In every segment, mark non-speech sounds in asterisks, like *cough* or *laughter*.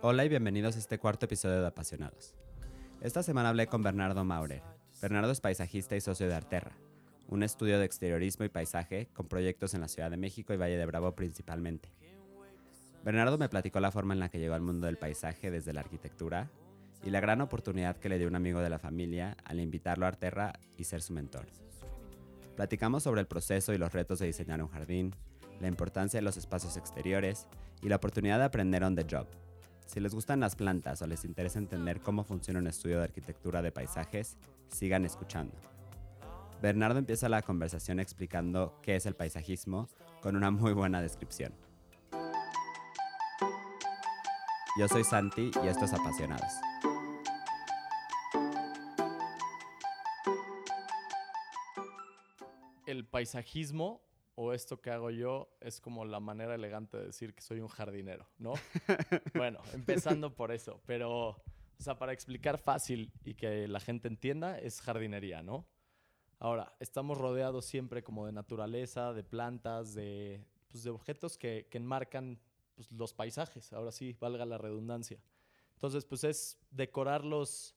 Hola y bienvenidos a este cuarto episodio de Apasionados. Esta semana hablé con Bernardo Maurer. Bernardo es paisajista y socio de Arterra, un estudio de exteriorismo y paisaje con proyectos en la Ciudad de México y Valle de Bravo principalmente. Bernardo me platicó la forma en la que llegó al mundo del paisaje desde la arquitectura y la gran oportunidad que le dio un amigo de la familia al invitarlo a Arterra y ser su mentor. Platicamos sobre el proceso y los retos de diseñar un jardín, la importancia de los espacios exteriores y la oportunidad de aprender on the job. Si les gustan las plantas o les interesa entender cómo funciona un estudio de arquitectura de paisajes, sigan escuchando. Bernardo empieza la conversación explicando qué es el paisajismo con una muy buena descripción. Yo soy Santi y esto es Apasionados. El paisajismo o esto que hago yo es como la manera elegante de decir que soy un jardinero, ¿no? *laughs* bueno, empezando por eso, pero, o sea, para explicar fácil y que la gente entienda, es jardinería, ¿no? Ahora, estamos rodeados siempre como de naturaleza, de plantas, de, pues, de objetos que, que enmarcan pues, los paisajes, ahora sí, valga la redundancia. Entonces, pues es decorar los,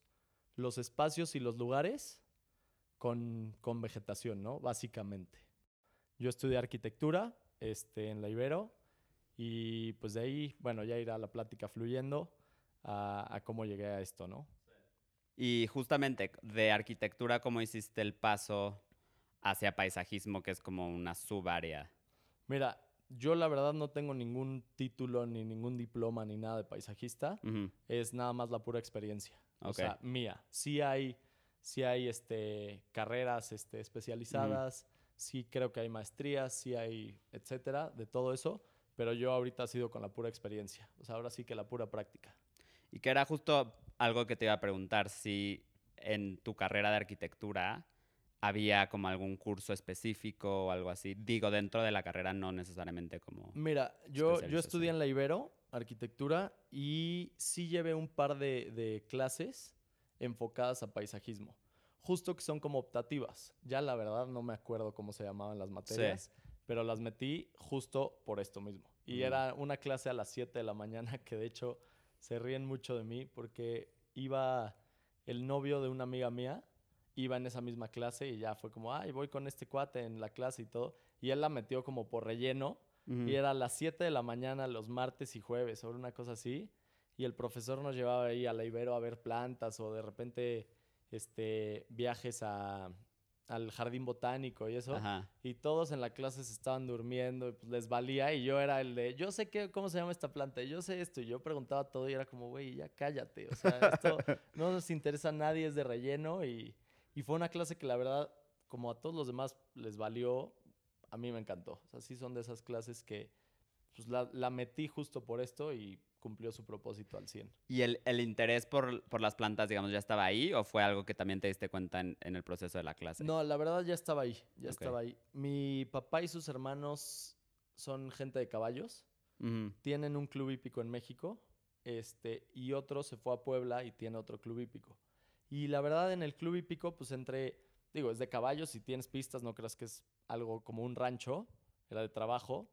los espacios y los lugares con, con vegetación, ¿no? Básicamente. Yo estudié arquitectura este, en la Ibero y pues de ahí, bueno, ya irá la plática fluyendo a, a cómo llegué a esto, ¿no? Y justamente de arquitectura, ¿cómo hiciste el paso hacia paisajismo, que es como una subárea? Mira, yo la verdad no tengo ningún título, ni ningún diploma, ni nada de paisajista. Ujú, Es nada más la pura experiencia. O Ok. sea, mía. Sí hay, sí hay este, carreras este, especializadas, sí creo que hay maestrías, sí hay, etcétera, de todo eso. Pero yo ahorita ha sido con la pura experiencia. O sea, ahora sí que la pura práctica. Y que era justo algo que te iba a preguntar, si en tu carrera de arquitectura había como algún curso específico o algo así. Digo, dentro de la carrera, no necesariamente como... Mira, yo, yo estudié en la Ibero, arquitectura, y sí llevé un par de, de clases enfocadas a paisajismo. Justo que son como optativas. Ya la verdad no me acuerdo cómo se llamaban las materias, pero las metí justo por esto mismo. Y Mm. era una clase a las 7 de la mañana *laughs* que de hecho se ríen mucho de mí porque iba el novio de una amiga mía, iba en esa misma clase y ya fue como, ay, voy con este cuate en la clase y todo. Y él la metió como por relleno. Y era a las 7 de la mañana los martes y jueves, sobre una cosa así. Y el profesor nos llevaba ahí a la Ibero a ver plantas o de repente este, viajes a, al jardín botánico y eso. Ajá. Y todos en la clase se estaban durmiendo y pues les valía. Y yo era el de, yo sé qué, cómo se llama esta planta, yo sé esto. Y yo preguntaba todo y era como, güey, ya cállate. O sea, esto *laughs* no nos interesa a nadie, es de relleno. Y, y fue una clase que la verdad, como a todos los demás les valió, a mí me encantó. O sea, sí son de esas clases que pues, la, la metí justo por esto y cumplió su propósito al 100. ¿Y el, el interés por, por las plantas, digamos, ya estaba ahí o fue algo que también te diste cuenta en, en el proceso de la clase? No, la verdad ya estaba ahí, ya estaba ahí. Mi papá y sus hermanos son gente de caballos. Tienen un club hípico en México este, y otro se fue a Puebla y tiene otro club hípico. Y la verdad, en el club hípico, pues entre, digo, es de caballos y tienes pistas, no creas que es algo como un rancho, era de trabajo.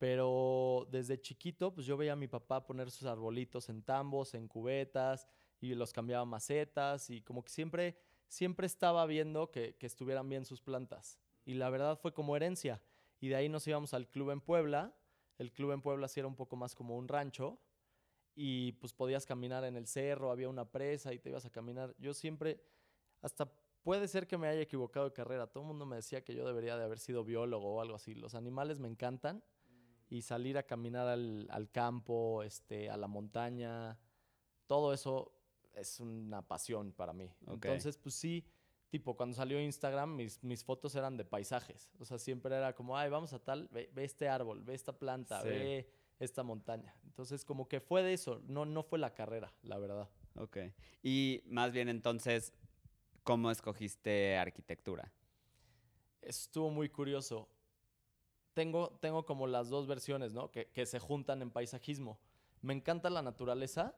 Pero desde chiquito, pues yo veía a mi papá poner sus arbolitos en tambos, en cubetas, y los cambiaba macetas, y como que siempre, siempre estaba viendo que, que estuvieran bien sus plantas. Y la verdad fue como herencia. Y de ahí nos íbamos al club en Puebla. El club en Puebla sí era un poco más como un rancho. Y pues podías caminar en el cerro, había una presa y te ibas a caminar. Yo siempre, hasta puede ser que me haya equivocado de carrera. Todo el mundo me decía que yo debería de haber sido biólogo o algo así. Los animales me encantan y salir a caminar al, al campo, este, a la montaña, todo eso es una pasión para mí. Entonces, pues sí, tipo, cuando salió Instagram, mis, mis fotos eran de paisajes. O sea, siempre era como, ay, vamos a tal, ve, ve este árbol, ve esta planta, Sí. ve esta montaña. Entonces, como que fue de eso, no, no fue la carrera, la verdad. Ok. Y más bien entonces, ¿cómo escogiste arquitectura? Estuvo muy curioso. Tengo, tengo como las dos versiones, ¿no? Que, que se juntan en paisajismo. Me encanta la naturaleza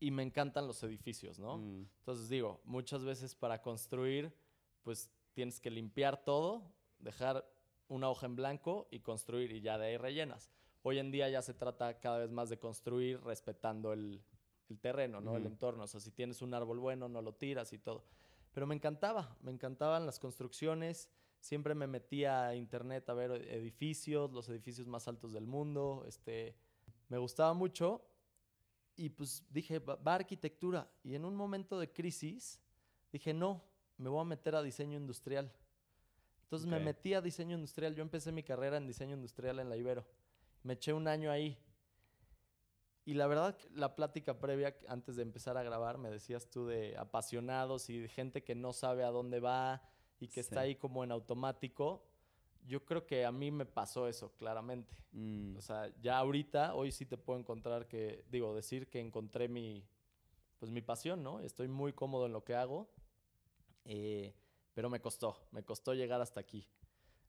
y me encantan los edificios, ¿no? Mm. Entonces digo, muchas veces para construir, pues tienes que limpiar todo, dejar una hoja en blanco y construir y ya de ahí rellenas. Hoy en día ya se trata cada vez más de construir respetando el, el terreno, ¿no? El entorno. O sea, si tienes un árbol bueno, no lo tiras y todo. Pero me encantaba, me encantaban las construcciones. Siempre me metía a internet a ver edificios, los edificios más altos del mundo. Este, me gustaba mucho y pues dije, va, va arquitectura. Y en un momento de crisis dije, no, me voy a meter a diseño industrial. Entonces me metí a diseño industrial. Yo empecé mi carrera en diseño industrial en la Ibero. Me eché un año ahí. Y la verdad, la plática previa, antes de empezar a grabar, me decías tú de apasionados y de gente que no sabe a dónde va y que Sí. está ahí como en automático. Yo creo que a mí me pasó eso, claramente. Mm, O sea, ya ahorita, hoy sí te puedo encontrar que, digo, decir que encontré mi, pues mi pasión, ¿no? Estoy muy cómodo en lo que hago, eh, pero me costó, me costó llegar hasta aquí.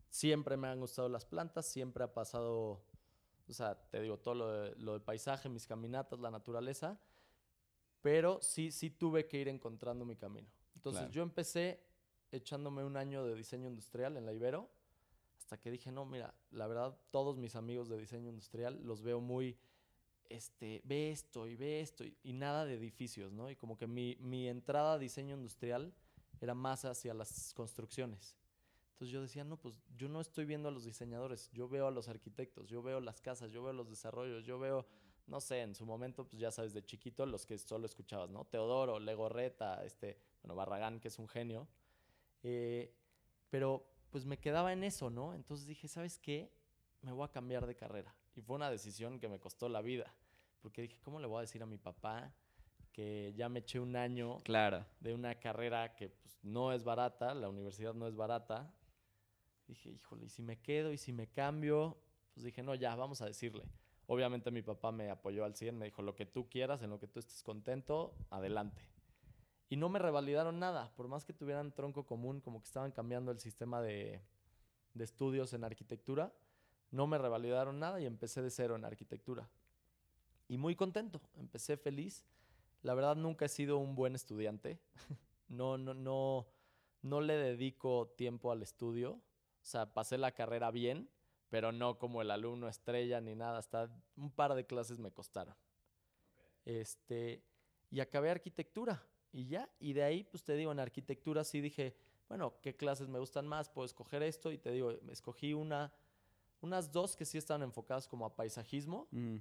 Siempre me han gustado las plantas, siempre ha pasado, o sea, te digo, todo lo, de- lo del paisaje, mis caminatas, la naturaleza, pero sí, sí tuve que ir encontrando mi camino. Entonces Claro. yo empecé echándome un año de diseño industrial en la Ibero, hasta que dije, no, mira, la verdad, todos mis amigos de diseño industrial los veo muy, este, ve esto y ve esto, y, y nada de edificios, ¿no? Y como que mi, mi entrada a diseño industrial era más hacia las construcciones. Entonces yo decía, no, pues yo no estoy viendo a los diseñadores, yo veo a los arquitectos, yo veo las casas, yo veo los desarrollos, yo veo, no sé, en su momento, pues ya sabes, de chiquito, los que solo escuchabas, ¿no? Teodoro, Legorreta, este, bueno, Barragán, que es un genio. Eh, pero pues me quedaba en eso, ¿no? Entonces dije, ¿sabes qué? Me voy a cambiar de carrera. Y fue una decisión que me costó la vida, porque dije, ¿cómo le voy a decir a mi papá que ya me eché un año claro. de una carrera que pues, no es barata, la universidad no es barata? Dije, híjole, ¿y si me quedo y si me cambio? Pues dije, no, ya, vamos a decirle. Obviamente mi papá me apoyó al 100, me dijo, lo que tú quieras, en lo que tú estés contento, adelante. Y no me revalidaron nada, por más que tuvieran tronco común, como que estaban cambiando el sistema de, de estudios en arquitectura, no me revalidaron nada y empecé de cero en arquitectura. Y muy contento, empecé feliz. La verdad nunca he sido un buen estudiante. *laughs* no, no, no, no le dedico tiempo al estudio. O sea, pasé la carrera bien, pero no como el alumno estrella ni nada. Hasta un par de clases me costaron. Este, y acabé arquitectura y ya. Y de ahí, pues te digo, en arquitectura sí dije, bueno, ¿qué clases me gustan más? Puedo escoger esto. Y te digo, escogí una, unas dos que sí estaban enfocadas como a paisajismo Mm,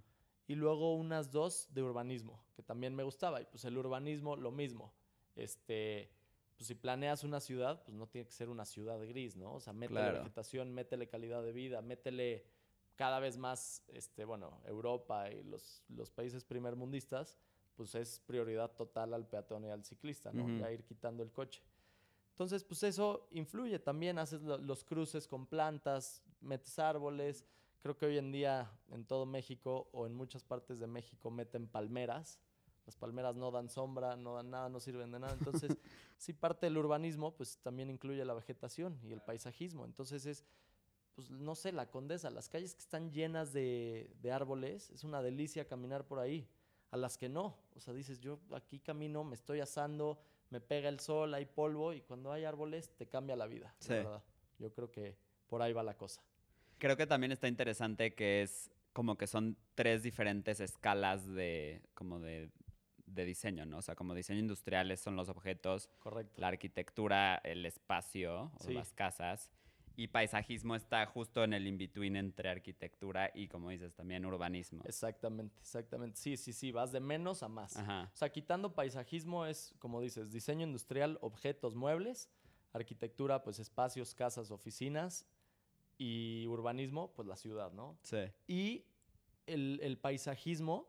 y luego unas dos de urbanismo, que también me gustaba. Y pues el urbanismo, lo mismo. Este, pues si planeas una ciudad, pues no tiene que ser una ciudad gris, ¿no? O sea, métele Claro. vegetación, métele calidad de vida, métele cada vez más, este, bueno, Europa y los, los países primermundistas, pues es prioridad total al peatón y al ciclista, ¿no? Ya ir quitando el coche. Entonces, pues eso influye también, haces lo- los cruces con plantas, metes árboles. Creo que hoy en día en todo México o en muchas partes de México meten palmeras. Las palmeras no dan sombra, no dan nada, no sirven de nada. Entonces, *laughs* sí parte del urbanismo, pues también incluye la vegetación y el paisajismo. Entonces es, pues no sé, la condesa, las calles que están llenas de, de árboles, es una delicia caminar por ahí. A las que no, o sea, dices, yo aquí camino, me estoy asando, me pega el sol, hay polvo y cuando hay árboles te cambia la vida, Sí. la verdad. Yo creo que por ahí va la cosa. Creo que también está interesante que es como que son tres diferentes escalas de como de, de diseño, ¿no? O sea, como diseño industriales son los objetos, Correcto. la arquitectura, el espacio o Sí. las casas. Y paisajismo está justo en el in-between entre arquitectura y, como dices, también urbanismo. Exactamente, exactamente. Sí, sí, sí, vas de menos a más. Ajá. O sea, quitando paisajismo es, como dices, diseño industrial, objetos, muebles, arquitectura, pues espacios, casas, oficinas y urbanismo, pues la ciudad, ¿no? Sí. Y el, el paisajismo,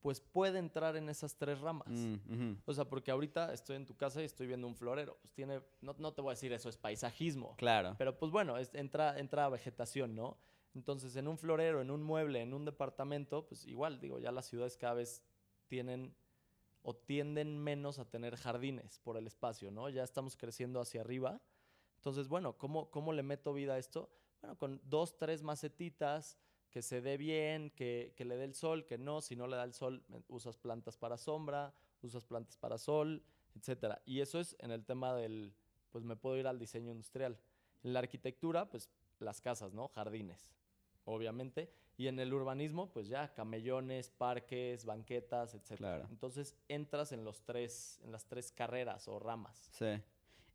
pues puede entrar en esas tres ramas. Mm, ujú. O sea, porque ahorita estoy en tu casa y estoy viendo un florero. Pues tiene, no, no te voy a decir eso es paisajismo. Claro. Pero pues bueno, es- entra, entra vegetación, ¿no? Entonces, en un florero, en un mueble, en un departamento, pues igual, digo, ya las ciudades cada vez tienen o tienden menos a tener jardines por el espacio, ¿no? Ya estamos creciendo hacia arriba. Entonces, bueno, ¿cómo, cómo le meto vida a esto? Bueno, con dos, tres macetitas, que se dé bien, que, que le dé el sol, que no, si no le da el sol, me- usas plantas para sombra, usas plantas para sol, etcétera. Y eso es en el tema del, pues me puedo ir al diseño industrial. En la arquitectura, pues las casas, ¿no? Jardines. obviamente. Y en el urbanismo, pues ya, camellones, parques, banquetas, etc. Claro. Entonces entras en, los tres, en las tres carreras o ramas. Sí.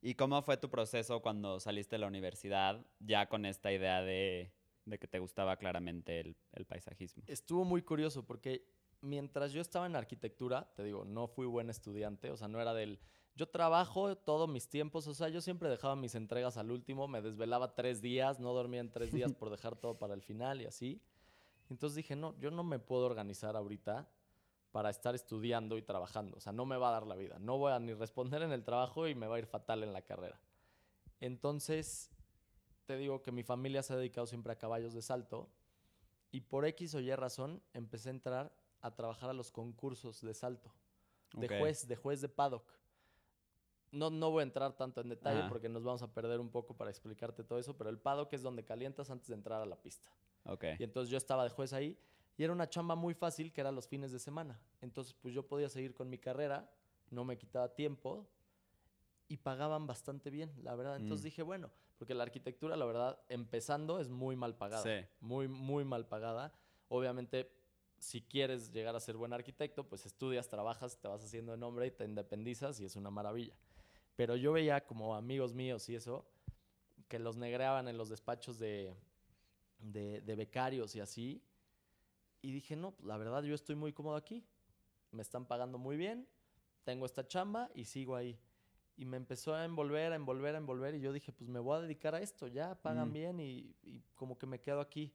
¿Y cómo fue tu proceso cuando saliste de la universidad ya con esta idea de, de que te gustaba claramente el, el paisajismo? Estuvo muy curioso porque mientras yo estaba en arquitectura, te digo, no fui buen estudiante, o sea, no era del... Yo trabajo todos mis tiempos, o sea, yo siempre dejaba mis entregas al último, me desvelaba tres días, no dormía en tres días *laughs* por dejar todo para el final y así. Entonces dije, no, yo no me puedo organizar ahorita para estar estudiando y trabajando, o sea, no me va a dar la vida, no voy a ni responder en el trabajo y me va a ir fatal en la carrera. Entonces, te digo que mi familia se ha dedicado siempre a caballos de salto y por X o Y razón empecé a entrar a trabajar a los concursos de salto, de juez, de juez de paddock. No, no voy a entrar tanto en detalle Ajá. porque nos vamos a perder un poco para explicarte todo eso, pero el paddock es donde calientas antes de entrar a la pista. Ok. Y entonces yo estaba de juez ahí y era una chamba muy fácil que era los fines de semana. Entonces pues yo podía seguir con mi carrera, no me quitaba tiempo y pagaban bastante bien, la verdad. Entonces Mm. dije, bueno, porque la arquitectura, la verdad, empezando es muy mal pagada. Sí. Muy, muy mal pagada. Obviamente, si quieres llegar a ser buen arquitecto, pues estudias, trabajas, te vas haciendo de nombre y te independizas y es una maravilla. Pero yo veía como amigos míos y eso, que los negreaban en los despachos de, de, de becarios y así. Y dije, no, pues, la verdad yo estoy muy cómodo aquí. Me están pagando muy bien, tengo esta chamba y sigo ahí. Y me empezó a envolver, a envolver, a envolver. Y yo dije, pues me voy a dedicar a esto, ya pagan Mm. bien y, y como que me quedo aquí.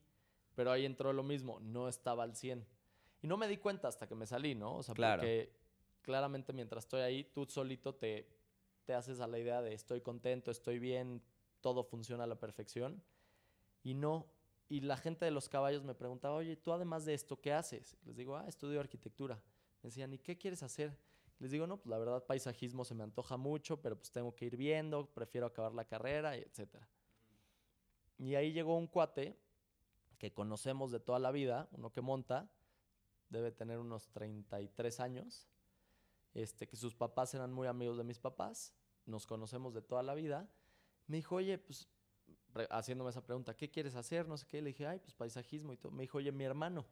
Pero ahí entró lo mismo, no estaba al 100. Y no me di cuenta hasta que me salí, ¿no? O sea, Claro. porque claramente mientras estoy ahí, tú solito te, te haces a la idea de estoy contento, estoy bien, todo funciona a la perfección. Y no. Y la gente de los caballos me preguntaba, oye, tú además de esto, ¿qué haces? Les digo, ah, estudio arquitectura. Me decían, ¿y qué quieres hacer? Les digo, no, pues la verdad, paisajismo se me antoja mucho, pero pues tengo que ir viendo, prefiero acabar la carrera, etcétera. Y ahí llegó un cuate que conocemos de toda la vida, uno que monta, debe tener unos 33 años, este, que sus papás eran muy amigos de mis papás, nos conocemos de toda la vida. Me dijo, oye, pues, haciéndome esa pregunta, ¿qué quieres hacer? No sé qué. Le dije, ay, pues paisajismo y todo. Me dijo, oye, mi hermano,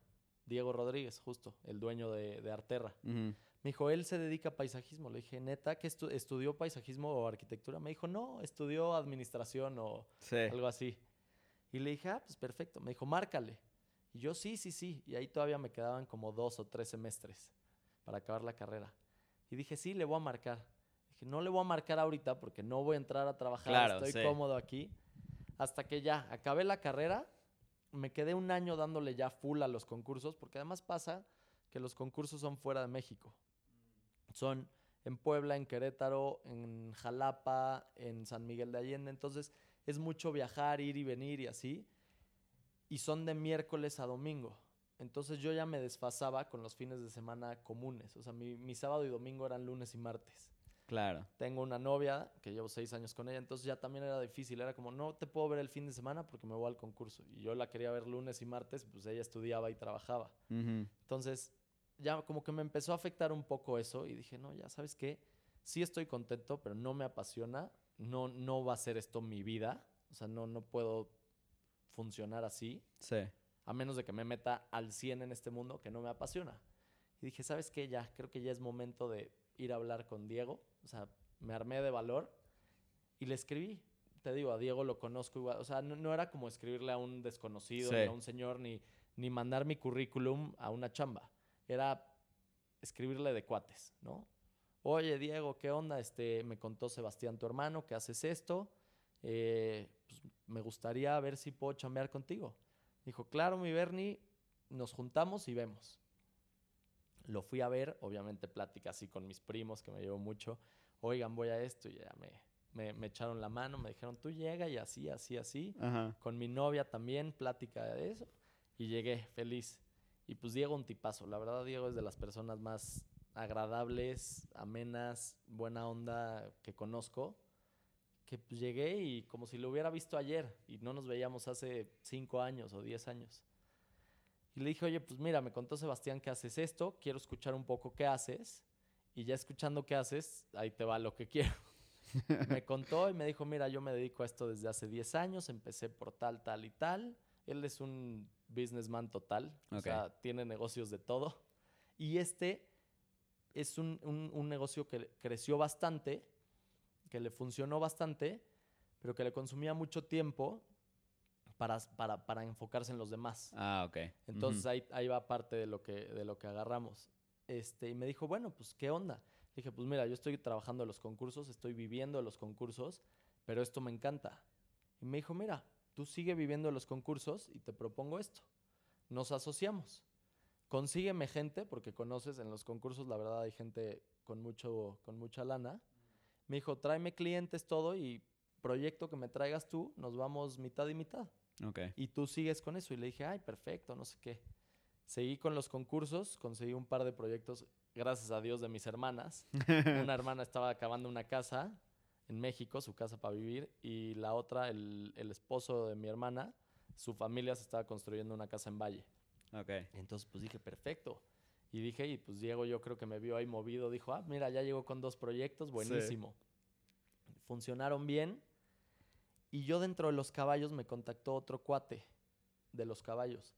Diego Rodríguez, justo, el dueño de, de Arterra. Ujú. Me dijo, él se dedica a paisajismo. Le dije, neta, que estudió paisajismo o arquitectura? Me dijo, no, estudió administración o Sí. algo así. Y le dije, ah, pues perfecto. Me dijo, márcale. Y yo, sí, sí, sí. Y ahí todavía me quedaban como dos o tres semestres para acabar la carrera. Y dije, sí, le voy a marcar. Dije, no le voy a marcar ahorita porque no voy a entrar a trabajar. Claro, estoy sí. cómodo aquí. Hasta que ya acabé la carrera, me quedé un año dándole ya full a los concursos, porque además pasa que los concursos son fuera de México. Son en Puebla, en Querétaro, en Jalapa, en San Miguel de Allende. Entonces es mucho viajar, ir y venir y así. Y son de miércoles a domingo. Entonces yo ya me desfasaba con los fines de semana comunes. O sea, mi, mi sábado y domingo eran lunes y martes. Claro. Tengo una novia que llevo seis años con ella, entonces ya también era difícil. Era como, no te puedo ver el fin de semana porque me voy al concurso. Y yo la quería ver lunes y martes, pues ella estudiaba y trabajaba. Entonces, ya como que me empezó a afectar un poco eso y dije, no, ya sabes qué, sí estoy contento, pero no me apasiona, no, no va a ser esto mi vida, o sea, no, no puedo funcionar así, Sí. a menos de que me meta al 100 en este mundo que no me apasiona. Y dije, ¿sabes qué? Ya, creo que ya es momento de ir a hablar con Diego, o sea, me armé de valor y le escribí. Te digo, a Diego lo conozco igual, o sea, no, no era como escribirle a un desconocido, Sí. ni a un señor, ni, ni mandar mi currículum a una chamba era escribirle de cuates, ¿no? Oye, Diego, ¿qué onda? Este, me contó Sebastián, tu hermano, que haces esto. Eh, pues, me gustaría ver si puedo chambear contigo. Dijo, claro, mi Bernie, nos juntamos y vemos. Lo fui a ver, obviamente plática así con mis primos, que me llevo mucho. Oigan, voy a esto y ya me, me, me echaron la mano, me dijeron, tú llega y así, así, así Ajá. con mi novia también, plática de eso, y llegué feliz. Y pues Diego un tipazo, la verdad Diego es de las personas más agradables, amenas, buena onda que conozco, que pues llegué y como si lo hubiera visto ayer y no nos veíamos hace cinco años o diez años. Y le dije, oye, pues mira, me contó Sebastián que haces esto, quiero escuchar un poco qué haces, y ya escuchando qué haces, ahí te va lo que quiero. *laughs* me contó y me dijo, mira, yo me dedico a esto desde hace 10 años, empecé por tal, tal y tal. Él es un businessman total. O sea, tiene negocios de todo. Y este es un, un- un negocio que creció bastante, que le funcionó bastante, pero que le consumía mucho tiempo para, para, para enfocarse en los demás. Ah, ok. Entonces ahí, ahí va parte de lo que, de lo que agarramos. Este, y me dijo, bueno, pues, ¿qué onda? Le dije, pues mira, yo estoy trabajando en los concursos, estoy viviendo de los concursos, pero esto me encanta. Y me dijo, mira, tú sigue viviendo los concursos y te propongo esto. Nos asociamos. Consígueme gente, porque conoces en los concursos, la verdad, hay gente con, mucho, con mucha lana. Me dijo, tráeme clientes, todo, y proyecto que me traigas tú, nos vamos mitad y mitad Ok. y tú sigues con eso. Y le dije, ay, perfecto, no sé qué. Seguí con los concursos, conseguí un par de proyectos, gracias a Dios, de mis hermanas. *laughs* una hermana estaba acabando una casa en México, su casa para vivir, y la otra, el, el esposo de mi hermana, su familia se estaba construyendo una casa en Valle. Ok. Entonces, pues dije, perfecto. Y dije, y pues Diego yo creo que me vio ahí movido, dijo, ah, mira, ya llegó con dos proyectos, buenísimo. Funcionaron bien. Y yo dentro de los caballos me contactó otro cuate de los caballos,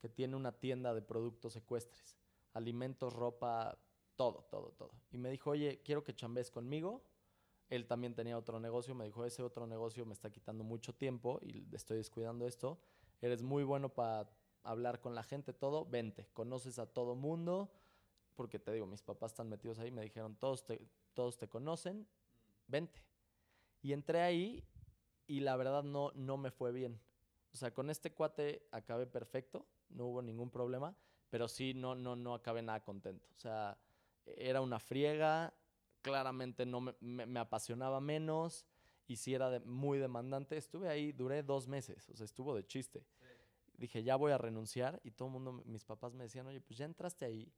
que tiene una tienda de productos ecuestres, alimentos, ropa, todo, todo, todo. Y me dijo, oye, quiero que chambes conmigo. Él también tenía otro negocio, me dijo, ese otro negocio me está quitando mucho tiempo y estoy descuidando esto. Eres muy bueno para hablar con la gente, todo, vente, conoces a todo mundo, porque te digo, mis papás están metidos ahí, me dijeron, todos te, todos te conocen, vente. Y entré ahí y la verdad no, no me fue bien. O sea, con este cuate acabé perfecto, no hubo ningún problema, pero sí no, no, no acabé nada contento. O sea, era una friega, claramente no me, me- me apasionaba menos y sí era de- muy demandante. Estuve ahí, duré dos meses, o sea, estuvo de chiste. Dije, ya voy a renunciar y todo el mundo, mis papás me decían, oye, pues ya entraste ahí,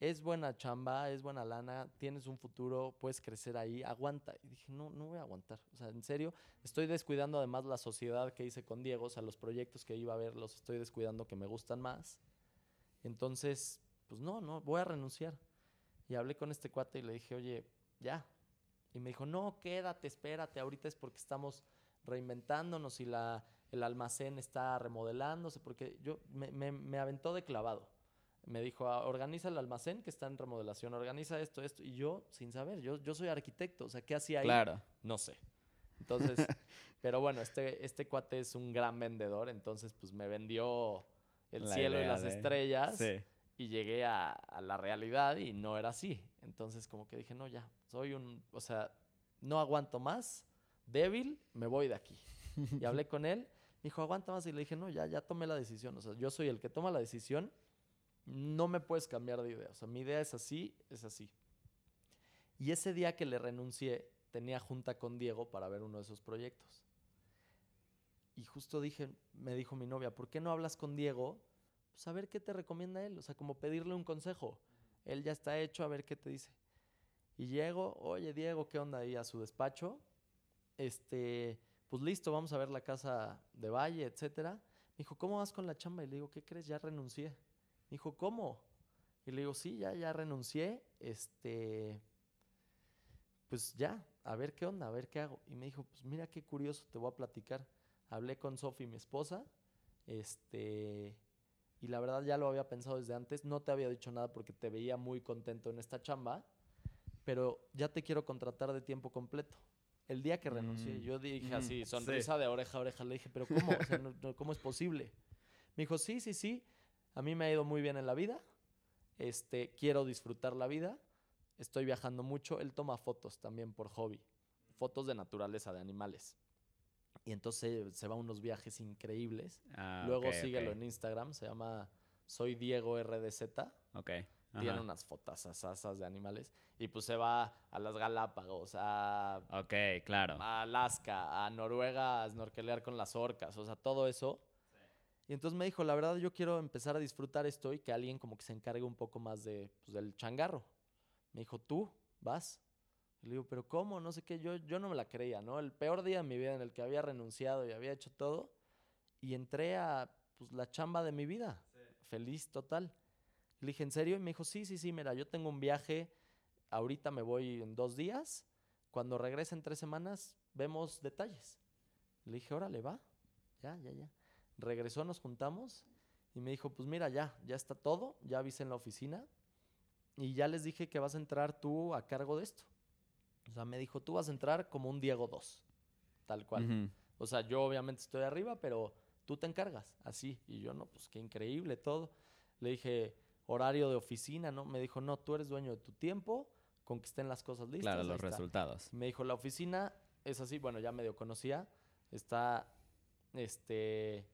es buena chamba, es buena lana, tienes un futuro, puedes crecer ahí, aguanta. Y dije, no, no voy a aguantar. O sea, en serio, estoy descuidando además la sociedad que hice con Diego, o sea, los proyectos que iba a ver, los estoy descuidando que me gustan más. Entonces, pues no, no, voy a renunciar. Y hablé con este cuate y le dije, oye, ya. Y me dijo, no, quédate, espérate, ahorita es porque estamos reinventándonos y la, el almacén está remodelándose, porque yo me, me- me aventó de clavado. Me dijo, "Ah, organiza el almacén que está en remodelación, organiza esto, esto. Y yo, sin saber, yo, yo soy arquitecto, o sea, ¿qué hacía ahí? Claro. No sé. Entonces, *laughs* pero bueno, este, este cuate es un gran vendedor, entonces pues me vendió el La cielo y las estrellas Sí. Y llegué a, a la realidad y no era así. Entonces como que dije, no, ya, soy un, o sea, no aguanto más, débil, me voy de aquí. Y hablé *laughs* con él, me dijo, aguanta más y le dije, no, ya, ya tomé la decisión, o sea, yo soy el que toma la decisión, no me puedes cambiar de idea, o sea, mi idea es así, es así. Y ese día que le renuncié, tenía junta con Diego para ver uno de esos proyectos. Y justo dije, me dijo mi novia, ¿por qué no hablas con Diego? A ver qué te recomienda él, o sea, como pedirle un consejo. Él ya está hecho, a ver qué te dice. Y llego, oye Diego, ¿qué onda ahí a su despacho? Este, pues listo, vamos a ver la casa de Valle, etcétera. Me dijo, ¿cómo vas con la chamba? Y le digo, ¿qué crees? Ya renuncié. Me dijo, ¿cómo? Y le digo, sí, ya, ya renuncié. Este, pues ya, a ver qué onda, a ver qué hago. Y me dijo, pues mira qué curioso, te voy a platicar. Hablé con Sofi, mi esposa, este, y la verdad ya lo había pensado desde antes. No te había dicho nada porque te veía muy contento en esta chamba, pero ya te quiero contratar de tiempo completo. El día que renuncié, Mm. yo dije Mm, así, sí. sonrisa de oreja a oreja, le dije, pero ¿cómo? O sea, no- no, ¿cómo es posible? Me dijo, sí, sí, sí, a mí me ha ido muy bien en la vida, este, quiero disfrutar la vida, estoy viajando mucho, él toma fotos también por hobby, fotos de naturaleza, de animales. Y entonces se va a unos viajes increíbles. Ah, Luego ok, síguelo en Instagram, se llama Soy Diego RDZ. Ok. Tiene Ajá. unas fotos asas de animales. Y pues se va a las Galápagos, a, Ok, claro. a Alaska, a Noruega a snorkelear con las orcas, o sea, todo eso. Y entonces me dijo, la verdad yo quiero empezar a disfrutar esto y que alguien como que se encargue un poco más de, pues, del changarro. Me dijo, tú, vas. Y le digo, pero ¿cómo? No sé qué, yo, yo no me la creía, ¿no? El peor día de mi vida en el que había renunciado y había hecho todo. Y entré a pues, la chamba de mi vida. Feliz total. Le dije, ¿en serio? Y me dijo, sí, sí, sí, mira, yo tengo un viaje, ahorita me voy en dos días, cuando regrese en tres semanas, vemos detalles. Le dije, órale, va, ya, ya, ya. Regresó, nos juntamos y me dijo, pues mira, ya, ya está todo, ya avisé en la oficina y ya les dije que vas a entrar tú a cargo de esto. O sea, me dijo, tú vas a entrar como un Diego 2, tal cual. O sea, yo obviamente estoy arriba, pero tú te encargas, así. Y yo, no, pues qué increíble todo. Le dije, horario de oficina, ¿no? Me dijo, no, tú eres dueño de tu tiempo, con que estén las cosas listas. Claro, los está". resultados. Me dijo, la oficina es así, bueno, ya medio conocía. Está, este,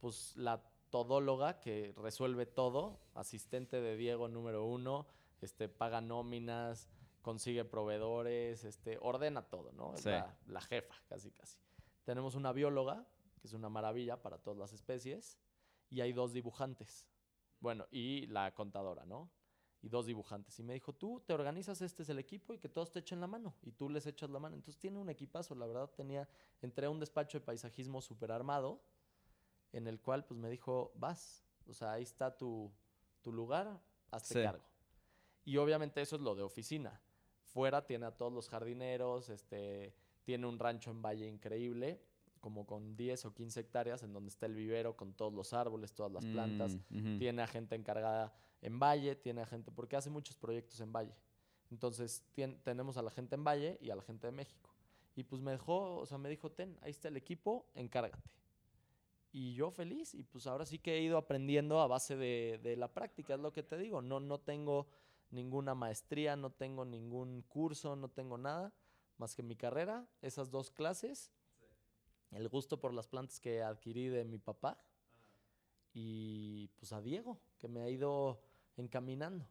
pues la todóloga que resuelve todo, asistente de Diego número uno, este, paga nóminas, consigue proveedores, este, ordena todo, ¿no? Es Sí. la, la jefa, casi, casi. Tenemos una bióloga, que es una maravilla para todas las especies, y hay dos dibujantes. Bueno, y la contadora, ¿no? y dos dibujantes. Y me dijo, tú te organizas, este es el equipo y que todos te echen la mano. Y tú les echas la mano. Entonces tiene un equipazo, la verdad tenía, entré a un despacho de paisajismo súper armado, en el cual pues me dijo, vas, o sea, ahí está tu, tu lugar, hazte Sí. cargo. Y obviamente eso es lo de oficina. Fuera tiene a todos los jardineros, este, tiene un rancho en Valle increíble, como con 10 o 15 hectáreas, en donde está el vivero con todos los árboles, todas las plantas Mm, tiene a gente encargada en Valle, tiene a gente, porque hace muchos proyectos en Valle. Entonces, tenemos a la gente en Valle y a la gente de México. Y pues me dejó, o sea, me dijo, ten, ahí está el equipo, encárgate. Y yo feliz, y pues ahora sí que he ido aprendiendo a base de, de la práctica, es lo que te digo. No, no tengo ninguna maestría, no tengo ningún curso, no tengo nada, más que mi carrera, esas dos clases, el gusto por las plantas que adquirí de mi papá y pues a Diego, que me ha ido encaminando.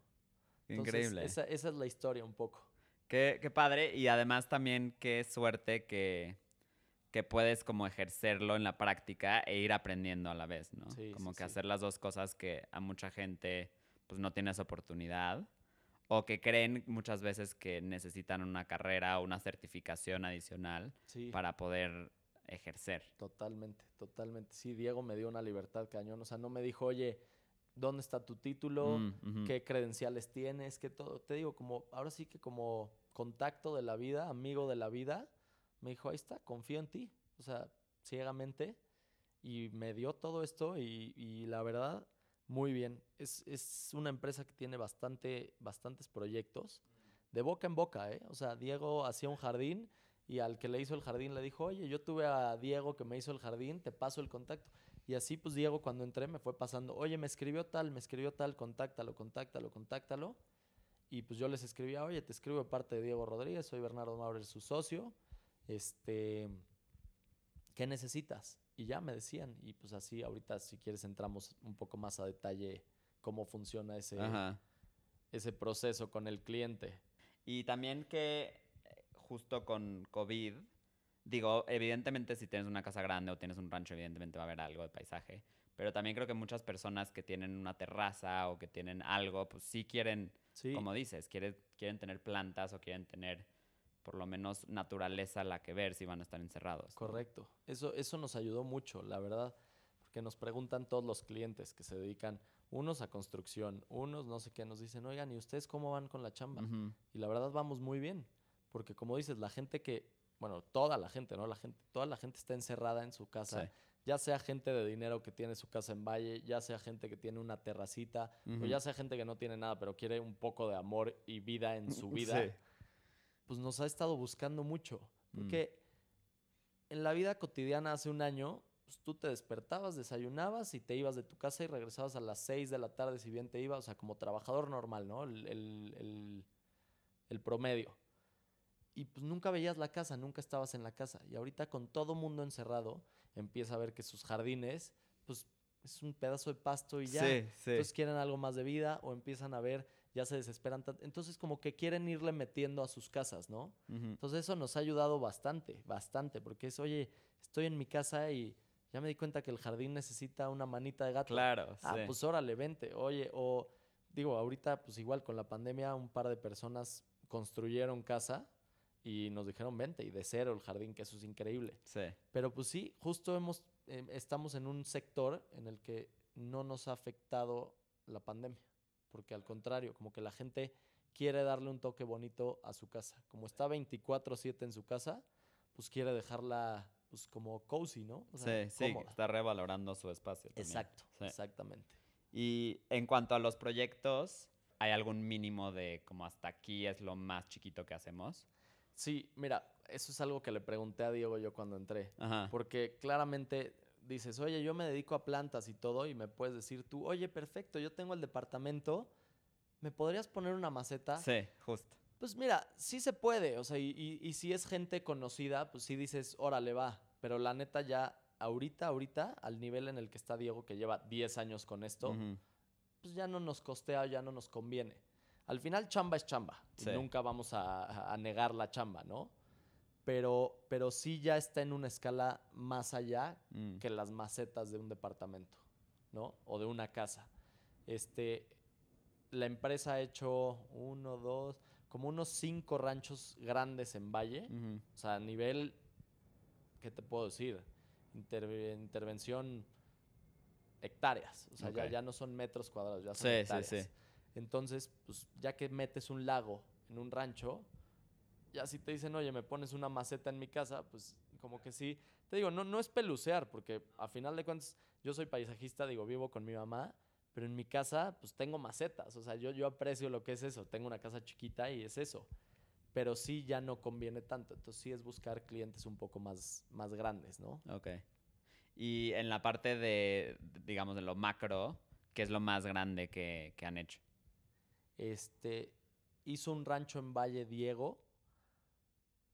Entonces, Increíble. Esa, esa es la historia un poco. Qué, qué padre. Y además también qué suerte que, que puedes como ejercerlo en la práctica e ir aprendiendo a la vez, ¿no? Sí, como sí, que hacer las dos cosas que a mucha gente pues no tiene esa oportunidad. O que creen muchas veces que necesitan una carrera o una certificación adicional Sí, para poder ejercer. totalmente, totalmente. Sí, Diego me dio una libertad cañón. O sea, no me dijo, oye, ¿dónde está tu título? Mm. ¿Qué credenciales tienes? ¿Qué todo? Te digo, como, ahora sí que como contacto de la vida, amigo de la vida, me dijo, ahí está, confío en ti. O sea, ciegamente. Y me dio todo esto y, y la verdad, muy bien. Es, es una empresa que tiene bastante, bastantes proyectos. De boca en boca, ¿eh? O sea, Diego hacía un jardín y al que le hizo el jardín le dijo, oye, yo tuve a Diego que me hizo el jardín, te paso el contacto. Y así pues Diego cuando entré me fue pasando, oye, me escribió tal, me escribió tal, contáctalo, contáctalo, contáctalo. Y pues yo les escribía, oye, te escribo de parte de Diego Rodríguez, soy Bernardo Maurer, su socio. Este, ¿qué necesitas? Y ya me decían. Y pues así, ahorita si quieres entramos un poco más a detalle cómo funciona ese, Ajá. ese proceso con el cliente. Y también que eh, justo con COVID, digo, evidentemente si tienes una casa grande o tienes un rancho, evidentemente va a haber algo de paisaje, pero también creo que muchas personas que tienen una terraza o que tienen algo, pues sí quieren, Sí, como dices, quieren, quieren tener plantas o quieren tener por lo menos naturaleza a la que ver si van a estar encerrados. correcto. Eso, eso nos ayudó mucho, la verdad. Porque nos preguntan todos los clientes que se dedican, unos a construcción, unos no sé qué, nos dicen, oigan, ¿y ustedes cómo van con la chamba? Y la verdad vamos muy bien, porque como dices, la gente que, bueno, toda la gente, ¿no? La gente, toda la gente está encerrada en su casa, Sí. ya sea gente de dinero que tiene su casa en Valle, ya sea gente que tiene una terracita, o ya sea gente que no tiene nada, pero quiere un poco de amor y vida en su *laughs* vida, Sí. Pues nos ha estado buscando mucho, Mm. porque en la vida cotidiana hace un año, pues tú te despertabas, desayunabas y te ibas de tu casa y regresabas a las 6 de la tarde si bien te ibas, o sea, como trabajador normal, ¿no? El, el- el- el promedio. Y pues nunca veías la casa, nunca estabas en la casa. Y ahorita con todo mundo encerrado, empieza a ver que sus jardines, pues es un pedazo de pasto y ya. Sí, sí. Entonces quieren algo más de vida o empiezan a ver, ya se desesperan. Entonces como que quieren irle metiendo a sus casas, ¿no? Entonces eso nos ha ayudado bastante, bastante, porque es, oye, estoy en mi casa y ya me di cuenta que el jardín necesita una manita de gato. Claro, Ah, sí. pues órale, vente. Oye, o digo, ahorita pues igual con la pandemia un par de personas construyeron casa y nos dijeron vente y de cero el jardín, que eso es increíble. Sí. Pero pues sí, justo hemos, eh, estamos en un sector en el que no nos ha afectado la pandemia, porque al contrario, como que la gente quiere darle un toque bonito a su casa. Como está 24/7 en su casa, pues quiere dejarla pues como cozy, ¿no? O sí, sí, está revalorando su espacio. Exacto, exactamente. Y en cuanto a los proyectos, ¿hay algún mínimo de como hasta aquí es lo más chiquito que hacemos? Sí, mira, eso es algo que le pregunté a Diego yo cuando entré. Porque claramente dices, oye, yo me dedico a plantas y todo, y me puedes decir tú, oye, perfecto, yo tengo el departamento, ¿me podrías poner una maceta? Sí, justo. Pues mira, sí se puede, o sea, y, si es gente conocida, pues sí dices, órale, va. Pero la neta ya, ahorita, ahorita, al nivel en el que está Diego, que lleva 10 años con esto, pues ya no nos costea, ya no nos conviene. Al final, chamba es chamba. nunca vamos a, negar la chamba, ¿no? Pero, pero sí ya está en una escala más allá mm. que las macetas de un departamento, ¿no? O de una casa. Este, la empresa ha hecho uno, dos, como unos cinco ranchos grandes en Valle. O sea, a nivel, ¿qué te puedo decir? intervención hectáreas. O sea, ya, no son metros cuadrados, ya son hectáreas. Sí, sí. Entonces, pues ya que metes un lago en un rancho, ya si te dicen, oye, me pones una maceta en mi casa, pues como que sí. Te digo, no, no es pelucear, porque a final de cuentas, yo soy paisajista, digo, vivo con mi mamá pero en mi casa, pues tengo macetas. O sea, yo, yo aprecio lo que es eso. Tengo una casa chiquita y es eso. Pero sí ya no conviene tanto. Entonces sí es buscar clientes un poco más, más grandes, ¿no? Ok. Y en la parte de, digamos, de lo macro, ¿qué es lo más grande que, que han hecho? Este, hizo un rancho en Valle Diego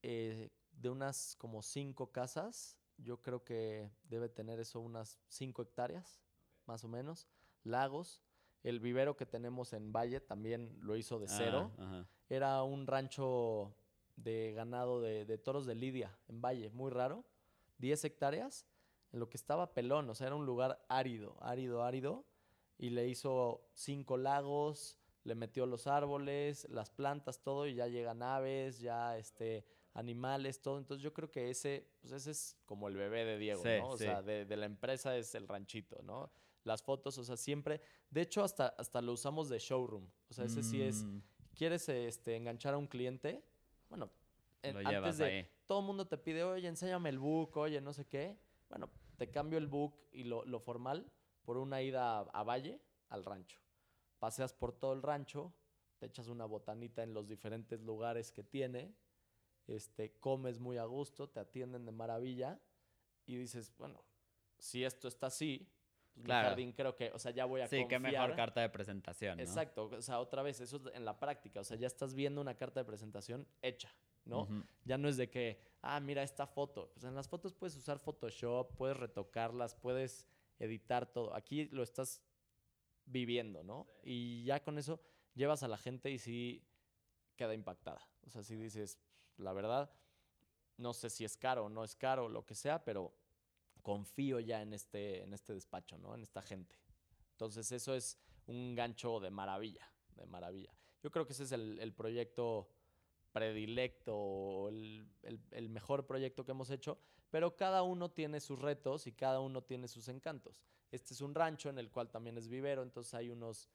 eh, de unas como cinco casas. Yo creo que debe tener eso unas cinco hectáreas, más o menos lagos. El vivero que tenemos en Valle también lo hizo de cero. Ah, Era un rancho de ganado de, toros de Lidia en Valle, muy raro. 10 hectáreas, en lo que estaba pelón, o sea, era un lugar árido, árido, árido. Y le hizo cinco lagos, le metió los árboles, las plantas, todo, y ya llegan aves, ya este, animales, todo. Entonces yo creo que ese, pues ese es como el bebé de Diego, ¿no? O sea, de, de, la empresa es el ranchito, ¿no? las fotos, o sea, siempre, de hecho hasta, hasta lo usamos de showroom, o sea, ese sí es, mm. quieres este, enganchar a un cliente, bueno, antes de, todo el mundo te pide, oye, enséñame el book, oye, no sé qué, bueno, te cambio el book y lo, formal por una ida a, Valle, al rancho. Paseas por todo el rancho, te echas una botanita en los diferentes lugares que tiene, este, comes muy a gusto, te atienden de maravilla y dices, bueno, si esto está así, claro. jardín creo que, o sea, ya voy a Sí, qué mejor carta de presentación, ¿no? Exacto, o sea, otra vez, eso es en la práctica, o sea, ya estás viendo una carta de presentación hecha, ¿no? Ya no es de que, ah, mira esta foto. Pues en las fotos puedes usar Photoshop, puedes retocarlas, puedes editar todo. Aquí lo estás viviendo, ¿no? Y ya con eso llevas a la gente y sí queda impactada. O sea, si dices, la verdad, no sé si es caro o no es caro, lo que sea, pero confío ya en este, en este despacho, ¿no? En esta gente. Entonces eso es un gancho de maravilla, de maravilla. Yo creo que ese es el, proyecto predilecto, el, el, mejor proyecto que hemos hecho, pero cada uno tiene sus retos y cada uno tiene sus encantos. Este es un rancho en el cual también es vivero, entonces hay unos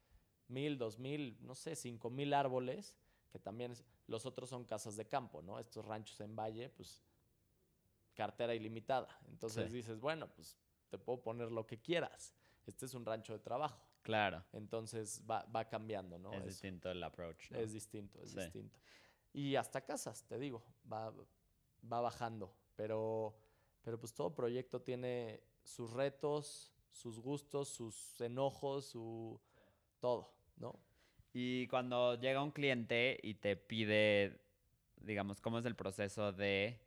mil, dos mil, no sé, cinco mil árboles, que también los otros son casas de campo, ¿no? Estos ranchos en valle, pues cartera ilimitada. Entonces dices, bueno, pues te puedo poner lo que quieras. Este es un rancho de trabajo. Claro. Entonces va, va cambiando, ¿no? Es distinto el approach. Es distinto, es distinto. Y hasta casas, te digo, va, va bajando. Pero, pero pues todo proyecto tiene sus retos, sus gustos, sus enojos, su todo, ¿no? Y cuando llega un cliente y te pide, digamos, ¿cómo es el proceso de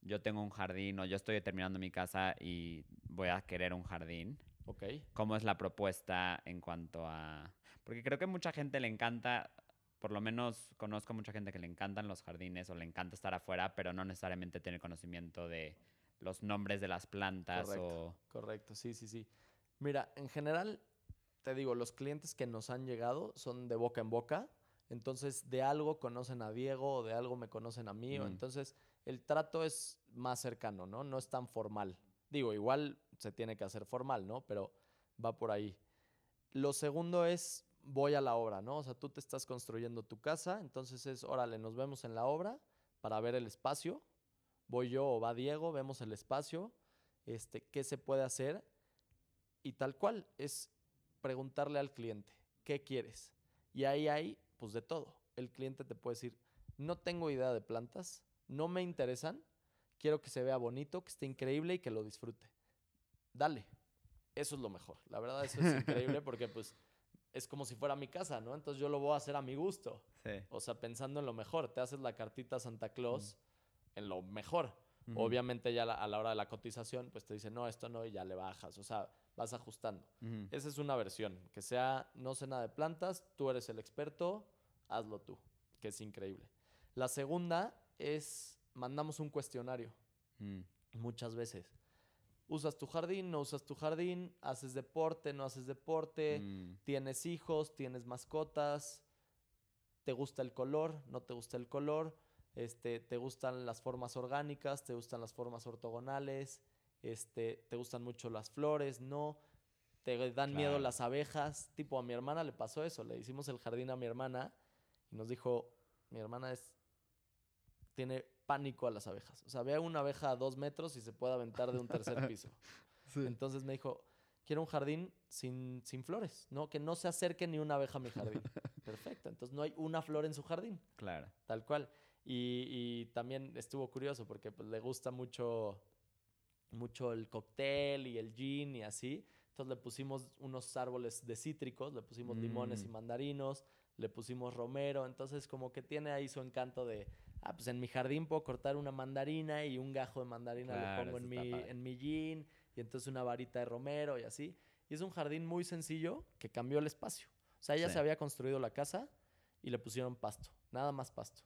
yo tengo un jardín o yo estoy terminando mi casa y voy a querer un jardín. Ok. ¿Cómo es la propuesta en cuanto a...? Porque creo que mucha gente le encanta, por lo menos conozco mucha gente que le encantan los jardines o le encanta estar afuera, pero no necesariamente tiene conocimiento de los nombres de las plantas correcto, Correcto, sí, sí, sí. Mira, en general, te digo, los clientes que nos han llegado son de boca en boca. Entonces, de algo conocen a Diego o de algo me conocen a mí. O entonces el trato es más cercano, ¿no? No es tan formal. Digo, igual se tiene que hacer formal, ¿no? Pero va por ahí. Lo segundo es, voy a la obra, ¿no? O sea, tú te estás construyendo tu casa, entonces es, órale, nos vemos en la obra para ver el espacio. voy yo o va Diego, vemos el espacio, este, qué se puede hacer y tal cual es preguntarle al cliente, ¿qué quieres? Y ahí hay, pues de todo. El cliente te puede decir, no tengo idea de plantas, no me interesan, quiero que se vea bonito, que esté increíble y que lo disfrute. Dale, eso es lo mejor. La verdad, eso es increíble *laughs* porque pues es como si fuera mi casa, ¿no? Entonces yo lo voy a hacer a mi gusto. O sea, pensando en lo mejor. Te haces la cartita Santa Claus en lo mejor. Obviamente ya a la hora de la cotización, pues te dice, no, esto no, y ya le bajas. O sea, vas ajustando. Esa es una versión. Que sea, no sé nada de plantas, tú eres el experto, hazlo tú, que es increíble. La segunda es, mandamos un cuestionario. Mm. Muchas veces. ¿Usas tu jardín? ¿No usas tu jardín? ¿Haces deporte? ¿No haces deporte? Mm. ¿Tienes hijos? ¿Tienes mascotas? ¿Te gusta el color? ¿No te gusta el color? Este, ¿Te gustan las formas orgánicas? ¿Te gustan las formas ortogonales? Este, ¿Te gustan mucho las flores? ¿No? ¿Te dan miedo las abejas? Tipo, a mi hermana le pasó eso. Le hicimos el jardín a mi hermana y nos dijo, mi hermana es, tiene pánico a las abejas. O sea, ve a una abeja a dos metros y se puede aventar de un tercer *laughs* piso. Entonces me dijo, quiero un jardín sin, sin flores, ¿no? Que no se acerque ni una abeja a mi jardín. *laughs* Perfecto. Entonces no hay una flor en su jardín. Claro. Tal cual. Y, también estuvo curioso porque pues, le gusta mucho, mucho el cóctel y el gin y así. Entonces le pusimos unos árboles de cítricos, le pusimos limones y mm. mandarinos, le pusimos romero. Entonces como que tiene ahí su encanto de, ah, pues en mi jardín puedo cortar una mandarina y un gajo de mandarina lo pongo en mi, en mi gin y entonces una varita de romero y así. Y es un jardín muy sencillo que cambió el espacio. O sea, ya se había construido la casa y le pusieron pasto, nada más pasto.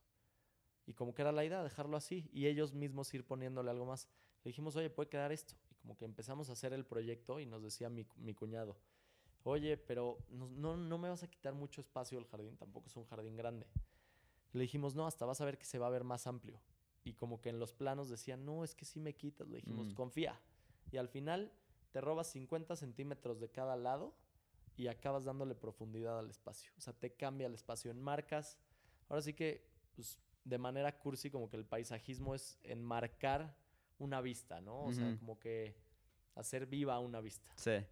Y como que era la idea, dejarlo así y ellos mismos ir poniéndole algo más. Le dijimos, oye, puede quedar esto. Y como que empezamos a hacer el proyecto y nos decía mi, mi cuñado, oye, pero no, no, no me vas a quitar mucho espacio el jardín, tampoco es un jardín grande. Le dijimos, no, hasta vas a ver que se va a ver más amplio. Y como que en los planos decían, no, es que sí me quitas. Le dijimos, mm. confía. Y al final te robas 50 centímetros de cada lado y acabas dándole profundidad al espacio. O sea, te cambia el espacio en marcas. Ahora sí que, pues, de manera cursi, como que el paisajismo es enmarcar una vista, ¿no? O sea, como que hacer viva una vista. Sí.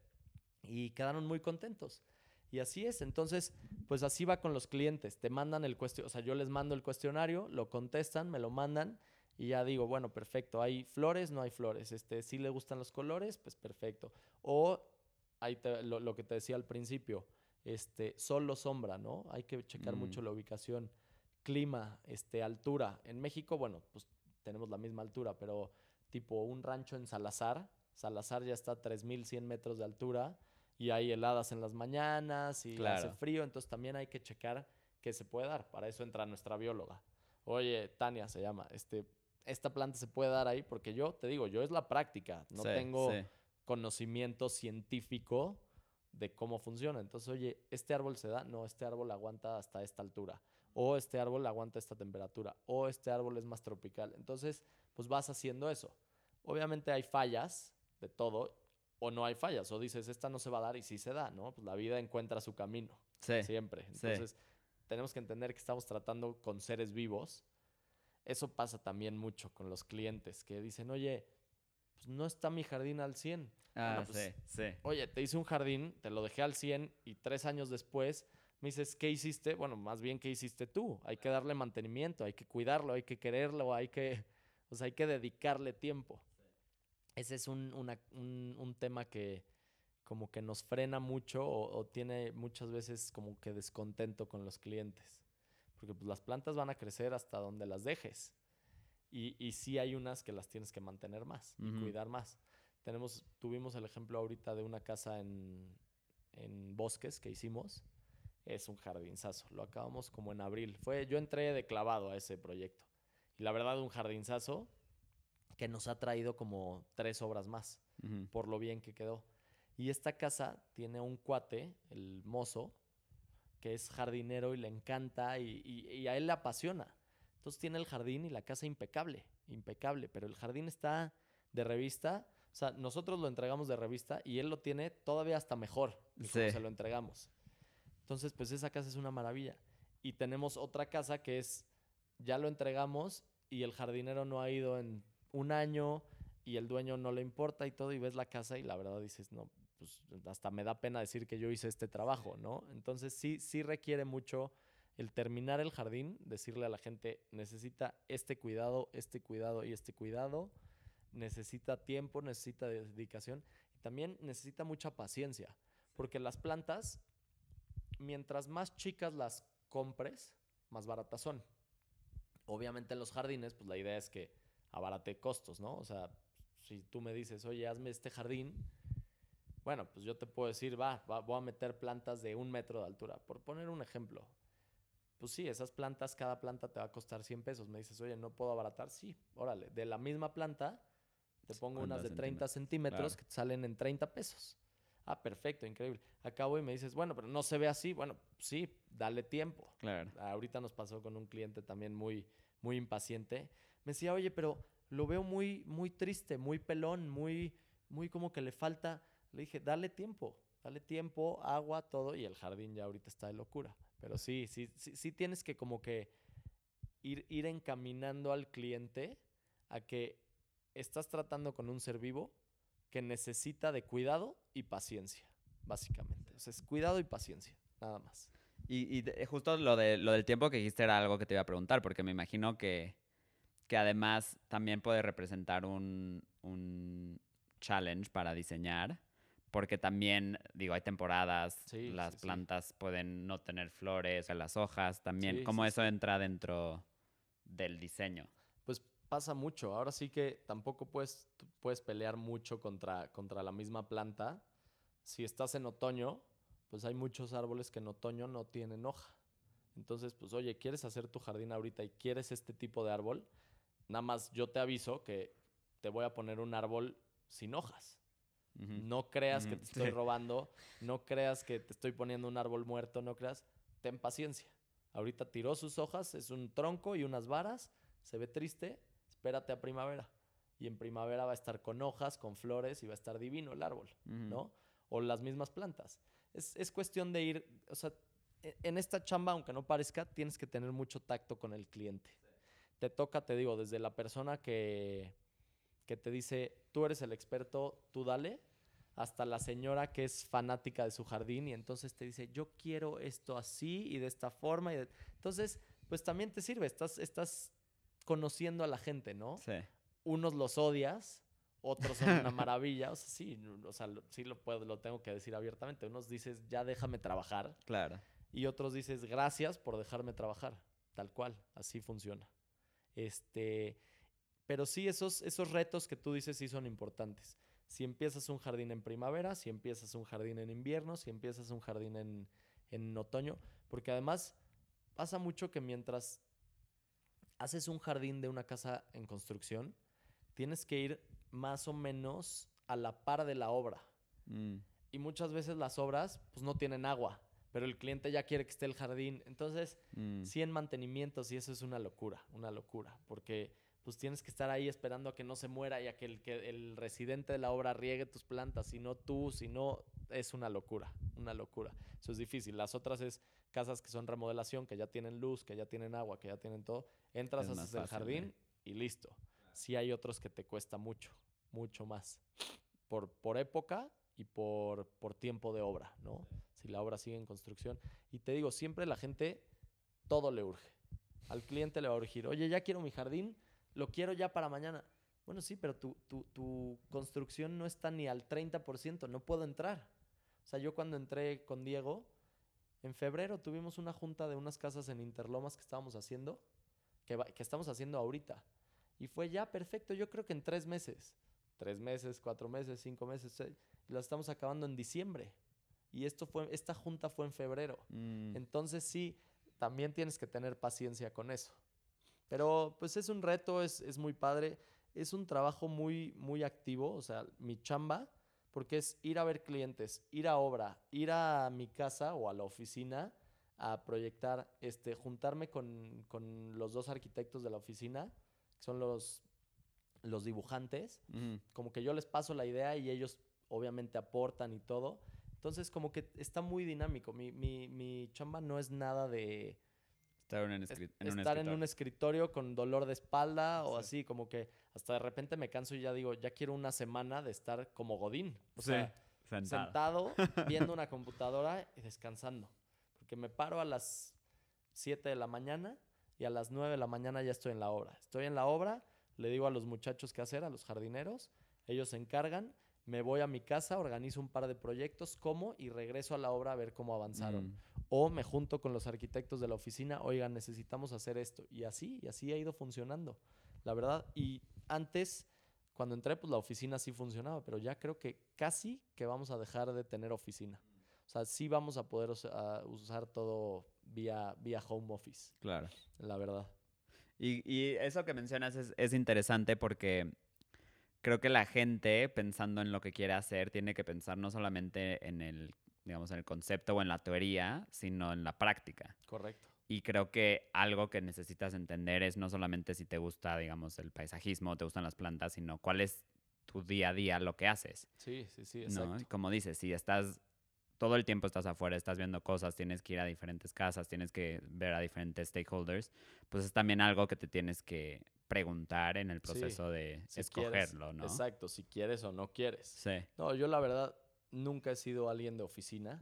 Y quedaron muy contentos. Y así es. Entonces, pues así va con los clientes. Te mandan el cuestionario, o sea, yo les mando el cuestionario, lo contestan, me lo mandan y ya digo, bueno, perfecto. ¿Hay flores? No hay flores. Este, si le gustan los colores, pues perfecto. O ahí lo, que te decía al principio, este, solo sombra, ¿no? Hay que checar mucho mm. la ubicación, clima, este, altura. En México, bueno, pues tenemos la misma altura, pero tipo un rancho en Salazar, Salazar ya está a 3.100 metros de altura y hay heladas en las mañanas y hace frío, entonces también hay que checar qué se puede dar. Para eso entra nuestra bióloga. Oye, Tania se llama, este, esta planta se puede dar ahí porque yo te digo, yo es la práctica, no tengo conocimiento científico de cómo funciona. Entonces, oye, este árbol se da, no, este árbol aguanta hasta esta altura, o este árbol aguanta esta temperatura, o este árbol es más tropical. Entonces, pues vas haciendo eso. Obviamente hay fallas de todo o no hay fallas, o dices, esta no se va a dar y sí se da, ¿no? Pues la vida encuentra su camino. Siempre. Entonces, tenemos que entender que estamos tratando con seres vivos. Eso pasa también mucho con los clientes que dicen, oye, pues no está mi jardín al 100. Ah, pues, sí, sí. Oye, te hice un jardín, te lo dejé al 100 y tres años después me dices, ¿qué hiciste? Bueno, más bien, ¿qué hiciste tú? Hay que darle mantenimiento, hay que cuidarlo, hay que quererlo, hay que, *laughs* o sea, hay que dedicarle tiempo ese es un, un, tema que como que nos frena mucho o, tiene muchas veces como que descontento con los clientes. Porque pues, las plantas van a crecer hasta donde las dejes. Y, y sí hay unas que las tienes que mantener más y cuidar más. Tenemos, tuvimos el ejemplo ahorita de una casa en, en bosques que hicimos. Es un jardinzazo. Lo acabamos como en abril. Fue, yo entré de clavado a ese proyecto. Y la verdad, un jardinzazo que nos ha traído como tres obras más, por lo bien que quedó. Y esta casa tiene un cuate, el mozo, que es jardinero y le encanta y, a él le apasiona. Entonces tiene el jardín y la casa impecable, impecable, pero el jardín está de revista. O sea, nosotros lo entregamos de revista y él lo tiene todavía hasta mejor se lo entregamos. Entonces, pues esa casa es una maravilla. Y tenemos otra casa que es, ya lo entregamos y el jardinero no ha ido en un año y el dueño no le importa y todo y ves la casa y la verdad dices, no, pues hasta me da pena decir que yo hice este trabajo, ¿no? Entonces sí, sí requiere mucho el terminar el jardín, decirle a la gente, necesita este cuidado, este cuidado y este cuidado, necesita tiempo, necesita dedicación y también necesita mucha paciencia, porque las plantas, mientras más chicas las compres, más baratas son. Obviamente en los jardines, pues la idea es que abarate costos, ¿no? O sea, si tú me dices, oye, hazme este jardín, bueno, pues yo te puedo decir, va, voy a meter plantas de un metro de altura, por poner un ejemplo. Pues sí, esas plantas, cada planta te va a costar 100 pesos. Me dices, oye, ¿no puedo abaratar? Sí, órale, de la misma planta te pongo unas de 30 centímetros, que salen en 30 pesos. Ah, perfecto, increíble. Acabo y me dices, bueno, pero no se ve así. Bueno, sí, dale tiempo. Claro. Ahorita nos pasó con un cliente también muy, muy impaciente. Me decía, oye, pero lo veo muy, muy triste, muy pelón, muy, muy como que le falta. Le dije, dale tiempo, dale tiempo, agua, todo, y el jardín ya ahorita está de locura. Pero sí, sí, sí, sí tienes que como que ir, ir encaminando al cliente a que estás tratando con un ser vivo que necesita de cuidado y paciencia, básicamente. O sea, es cuidado y paciencia, nada más. Y, y justo lo, de, lo del tiempo que dijiste era algo que te iba a preguntar, porque me imagino que que además también puede representar un, challenge para diseñar, porque también, digo, hay temporadas, las plantas pueden no tener flores, las hojas también, ¿cómo eso entra dentro del diseño? Pasa mucho, ahora sí que tampoco puedes, puedes pelear mucho contra, contra la misma planta. Si estás en otoño, pues hay muchos árboles que en otoño no tienen hoja. Entonces, pues oye, ¿quieres hacer tu jardín ahorita y quieres este tipo de árbol? Nada más yo te aviso que te voy a poner un árbol sin hojas. No creas que te estoy robando, no creas que te estoy poniendo un árbol muerto, no creas. Ten paciencia. Ahorita tiró sus hojas, es un tronco y unas varas, se ve triste, espérate a primavera. Y en primavera va a estar con hojas, con flores y va a estar divino el árbol, ¿no? O las mismas plantas. Es, es cuestión de ir, o sea, e, en esta chamba, aunque no parezca, tienes que tener mucho tacto con el cliente te toca, te digo, desde la persona que, que te dice, tú eres el experto, tú dale, hasta la señora que es fanática de su jardín y entonces te dice, yo quiero esto así y de esta forma. Y Entonces, pues también te sirve, estás, estás conociendo a la gente, ¿no? Sí. Unos los odias, otros son una *laughs* maravilla. O sea, sí, o sea, sí lo, puedo, lo tengo que decir abiertamente. Unos dices, ya déjame trabajar. Claro. Y otros dices, gracias por dejarme trabajar. Tal cual, así funciona. Este, pero sí, esos, esos retos que tú dices sí son importantes. Si empiezas un jardín en primavera, si empiezas un jardín en invierno, si empiezas un jardín en, en otoño, porque además pasa mucho que mientras haces un jardín de una casa en construcción, tienes que ir más o menos a la par de la obra. Mm. Y muchas veces las obras pues no tienen agua pero el cliente ya quiere que esté el jardín. Entonces, mm. sí en mantenimiento, sí eso es una locura, una locura, porque pues tienes que estar ahí esperando a que no se muera y a que el, que el residente de la obra riegue tus plantas, si no tú, si no, es una locura, una locura. Eso es difícil. Las otras es casas que son remodelación, que ya tienen luz, que ya tienen agua, que ya tienen todo. Entras, haces el jardín ¿eh? y listo. Sí hay otros que te cuesta mucho, mucho más. Por, por época y por, por tiempo de obra, ¿no? si la obra sigue en construcción. Y te digo, siempre la gente, todo le urge. Al cliente le va a urgir, oye, ya quiero mi jardín, lo quiero ya para mañana. Bueno, sí, pero tu, tu, tu construcción no está ni al 30%, no puedo entrar. O sea, yo cuando entré con Diego, en febrero tuvimos una junta de unas casas en Interlomas que estábamos haciendo, que, que estamos haciendo ahorita. Y fue ya perfecto, yo creo que en tres meses. Tres meses, cuatro meses, cinco meses, seis, y la estamos acabando en diciembre. Y esto fue, esta junta fue en febrero. Mm. Entonces sí, también tienes que tener paciencia con eso. Pero pues es un reto, es, es muy padre. Es un trabajo muy, muy activo. O sea, mi chamba, porque es ir a ver clientes, ir a obra, ir a mi casa o a la oficina a proyectar, este, juntarme con, con los dos arquitectos de la oficina, que son los, los dibujantes. Como que yo les paso la idea y ellos obviamente aportan y todo entonces, como que está muy dinámico. Mi, mi, mi chamba no es nada de Estar en un, en escritorio. con dolor de espalda o Sí. así, como que hasta de repente me canso y ya digo, ya quiero una semana de estar como Godín. O Sí, sea, Sentado. sentado viendo *laughs* una computadora y descansando. Porque me paro a las 7 de la mañana y a las 9 de la mañana ya estoy en la obra. Estoy en la obra, le digo a los muchachos qué hacer, a los jardineros, ellos se encargan, me voy a mi casa, organizo un par de proyectos, como y regreso a la obra a ver cómo avanzaron. Mm. O me junto con los arquitectos de la oficina, oigan, necesitamos hacer esto. Y así, y así ha ido funcionando, la verdad. Y antes, cuando entré, pues la oficina sí funcionaba, pero ya creo que casi que vamos a dejar de tener oficina. O sea, sí vamos a poder us- a usar todo vía, vía home office, Claro. la verdad. Y, y eso que mencionas es, es interesante porque creo que la gente, pensando en lo que quiere hacer, tiene que pensar no solamente en el, digamos, en el concepto o en la teoría, sino en la práctica. Correcto. Y creo que algo que necesitas entender es no solamente si te gusta, digamos, el paisajismo, o te gustan las plantas, sino cuál es tu día a día, lo que haces. Sí, sí, sí, exacto. Como dices, si estás todo el tiempo estás afuera, estás viendo cosas, tienes que ir a diferentes casas, tienes que ver a diferentes stakeholders, pues es también algo que te tienes que preguntar en el Sí, proceso de Si quieres- escogerlo, ¿no? Exacto, si quieres o no quieres. Sí. No, yo la verdad nunca he sido alguien de oficina.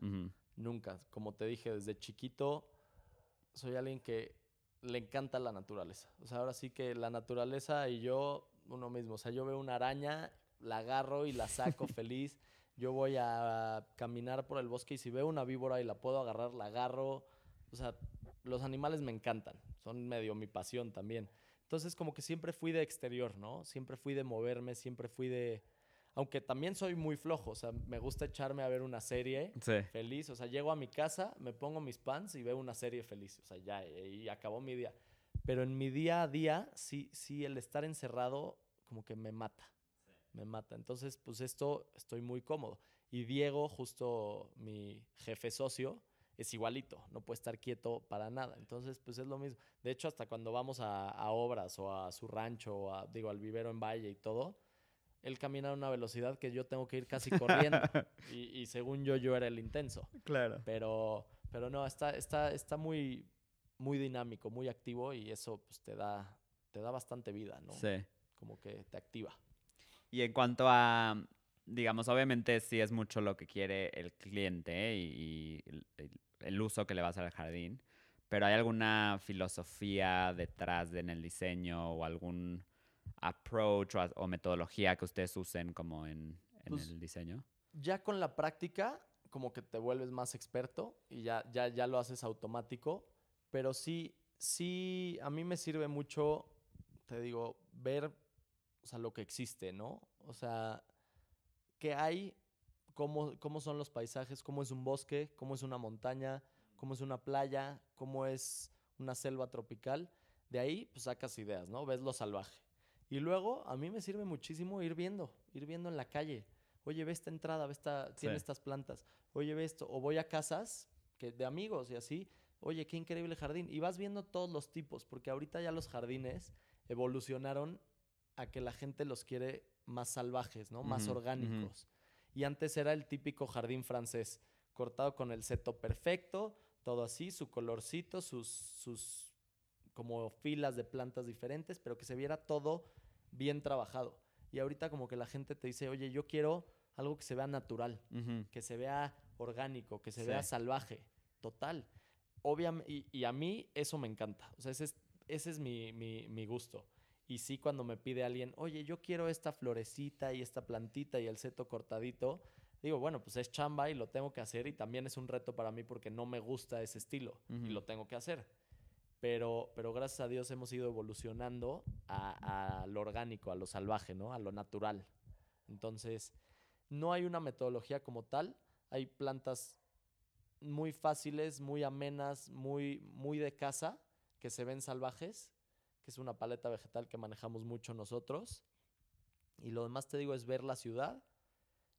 Nunca. Como te dije, desde chiquito soy alguien que le encanta la naturaleza. O sea, ahora sí que la naturaleza y yo, uno mismo. O sea, yo veo una araña, la agarro y la saco *laughs* feliz. Yo voy a caminar por el bosque y si veo una víbora y la puedo agarrar, la agarro. O sea, los animales me encantan. Son medio mi pasión también. Entonces, como que siempre fui de exterior, ¿no? Siempre fui de moverme, siempre fui de... Aunque también soy muy flojo, o sea, me gusta echarme a ver una serie Sí. feliz. O sea, llego a mi casa, me pongo mis pants y veo una serie feliz. O sea, ya, y acabó mi día. Pero en mi día a día, sí, sí, el estar encerrado como que me mata. Me mata. Entonces, pues esto estoy muy cómodo. Y Diego, justo mi jefe socio, es igualito. No puede estar quieto para nada. Entonces, pues es lo mismo. De hecho, hasta cuando vamos a, a obras o a su rancho, o a, digo, al vivero en Valle y todo, él camina a una velocidad que yo tengo que ir casi corriendo. *laughs* y, y según yo, yo era el intenso. Claro. Pero, pero no, está, está, está muy, muy dinámico, muy activo y eso pues, te, da, te da bastante vida, ¿no? Sí. Como que te activa. Y en cuanto a, digamos, obviamente sí es mucho lo que quiere el cliente y, y el, uso que le va a hacer al jardín, pero ¿hay alguna filosofía detrás de en el diseño o algún approach o, o metodología que ustedes usen como en, en Pues, el diseño? Ya con la práctica, como que te vuelves más experto y ya, ya, ya lo haces automático, pero sí, sí, a mí me sirve mucho, te digo, ver, o sea, lo que existe, ¿no? O sea, qué hay, cómo, cómo son los paisajes, cómo es un bosque, cómo es una montaña, cómo es una playa, cómo es una selva tropical. De ahí, pues sacas ideas, ¿no? Ves lo salvaje. Y luego, a mí me sirve muchísimo ir viendo, ir viendo en la calle. Oye, ve esta entrada, ve esta, tiene Sí. estas plantas. Oye, ve esto. O voy a casas que, de amigos y así. Oye, qué increíble jardín. Y vas viendo todos los tipos, porque ahorita ya los jardines evolucionaron a que la gente los quiere más salvajes, ¿no? Más orgánicos. Y antes era el típico jardín francés, cortado con el seto perfecto, todo así, su colorcito, sus, sus como filas de plantas diferentes, pero que se viera todo bien trabajado. Y ahorita como que la gente te dice, oye, yo quiero algo que se vea natural, que se vea orgánico, que se Sí. vea salvaje, total. Obviamente, y, y a mí eso me encanta. O sea, ese es, ese es mi, mi- mi gusto. Y sí, cuando me pide alguien, oye, yo quiero esta florecita y esta plantita y el seto cortadito, digo, bueno, pues es chamba y lo tengo que hacer y también es un reto para mí porque no me gusta ese estilo y lo tengo que hacer. Pero, pero gracias a Dios hemos ido evolucionando a, a lo orgánico, a lo salvaje, ¿no? A lo natural. Entonces, no hay una metodología como tal. Hay plantas muy fáciles, muy amenas, muy, muy de casa, que se ven salvajes, que es una paleta vegetal que manejamos mucho nosotros. Y lo demás te digo es ver la ciudad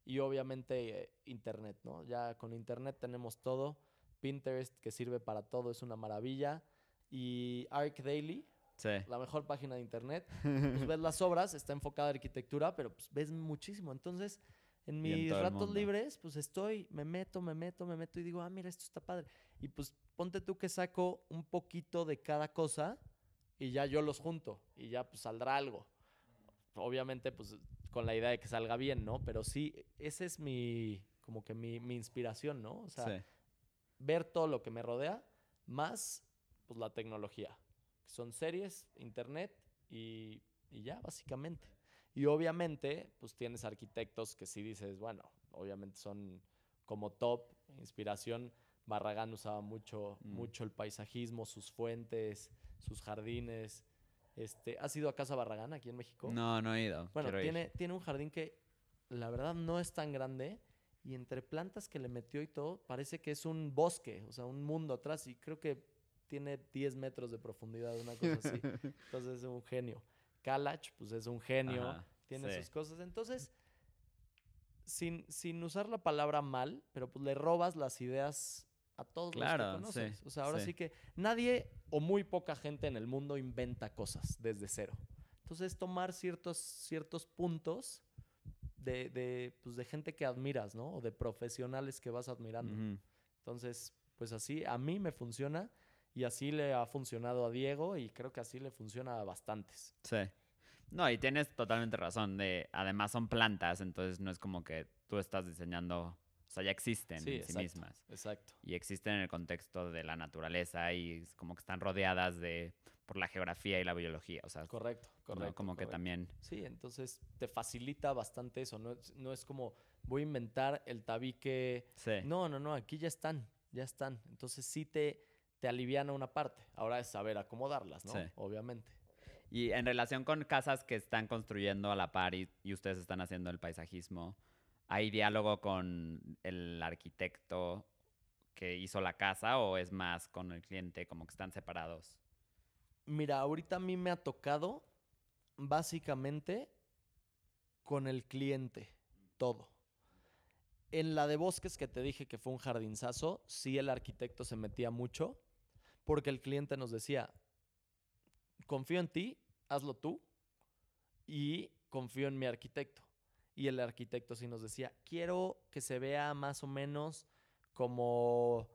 y obviamente eh, internet, ¿no? Ya con internet tenemos todo. Pinterest, que sirve para todo, es una maravilla. Y Arc Daily, Sí. la mejor página de internet. Pues ves las obras, está enfocada a arquitectura, pero pues ves muchísimo. Entonces, en en mis el ratos libres, pues estoy, me meto, me meto, me meto y digo, ah, mira, esto está padre. Y pues ponte tú que saco un poquito de cada cosa y ya yo los junto y ya pues saldrá algo. Obviamente, pues con la idea de que salga bien, ¿no? Pero sí, esa es mi, como que mi, mi inspiración, ¿no? O sea, sí. ver todo lo que me rodea, más pues la tecnología. que Son series, internet y, y ya, básicamente. Y obviamente, pues tienes arquitectos que sí dices, bueno, obviamente son como top, inspiración. Barragán usaba mucho, Mm. mucho el paisajismo, sus fuentes, sus jardines. Este, ¿Has ido a Casa Barragán aquí en México? No, no he ido. Bueno, tiene, tiene un jardín que la verdad no es tan grande y entre plantas que le metió y todo, parece que es un bosque, o sea, un mundo atrás y creo que tiene 10 metros de profundidad, una cosa así. *laughs* Entonces es un genio. Kalach, pues es un genio, Ajá, tiene sí. sus cosas. Entonces, sin, sin usar la palabra mal, pero pues le robas las ideas a todos Claro, los que sí, conoces. o sea, ahora sí. sí que nadie o muy poca gente en el mundo inventa cosas desde cero. Entonces, tomar ciertos, ciertos puntos de, de, pues, de gente que admiras, ¿no? O de profesionales que vas admirando. Entonces, pues así, a mí me funciona y así le ha funcionado a Diego y creo que así le funciona a bastantes. Sí. No, y tienes totalmente razón. De, además son plantas, entonces no es como que tú estás diseñando, o sea, ya existen Sí, en sí mismas. Exacto. Y existen en el contexto de la naturaleza y como que están rodeadas de por la geografía y la biología. O sea, Correcto, ¿no? correcto. como que también. Sí, entonces te facilita bastante eso. No es, no es como voy a inventar el tabique. Sí. No, no, no, aquí ya están, ya están. Entonces sí te, te aliviana una parte. Ahora es saber acomodarlas, ¿no? Sí. Obviamente. Y en relación con casas que están construyendo a la par y, y ustedes están haciendo el paisajismo, ¿hay diálogo con el arquitecto que hizo la casa o es más con el cliente, como que están separados? Mira, ahorita a mí me ha tocado básicamente con el cliente, todo. En la de bosques que te dije que fue un jardinzazo, sí el arquitecto se metía mucho, porque el cliente nos decía, confío en ti, hazlo tú, y confío en mi arquitecto. Y el arquitecto sí nos decía, quiero que se vea más o menos como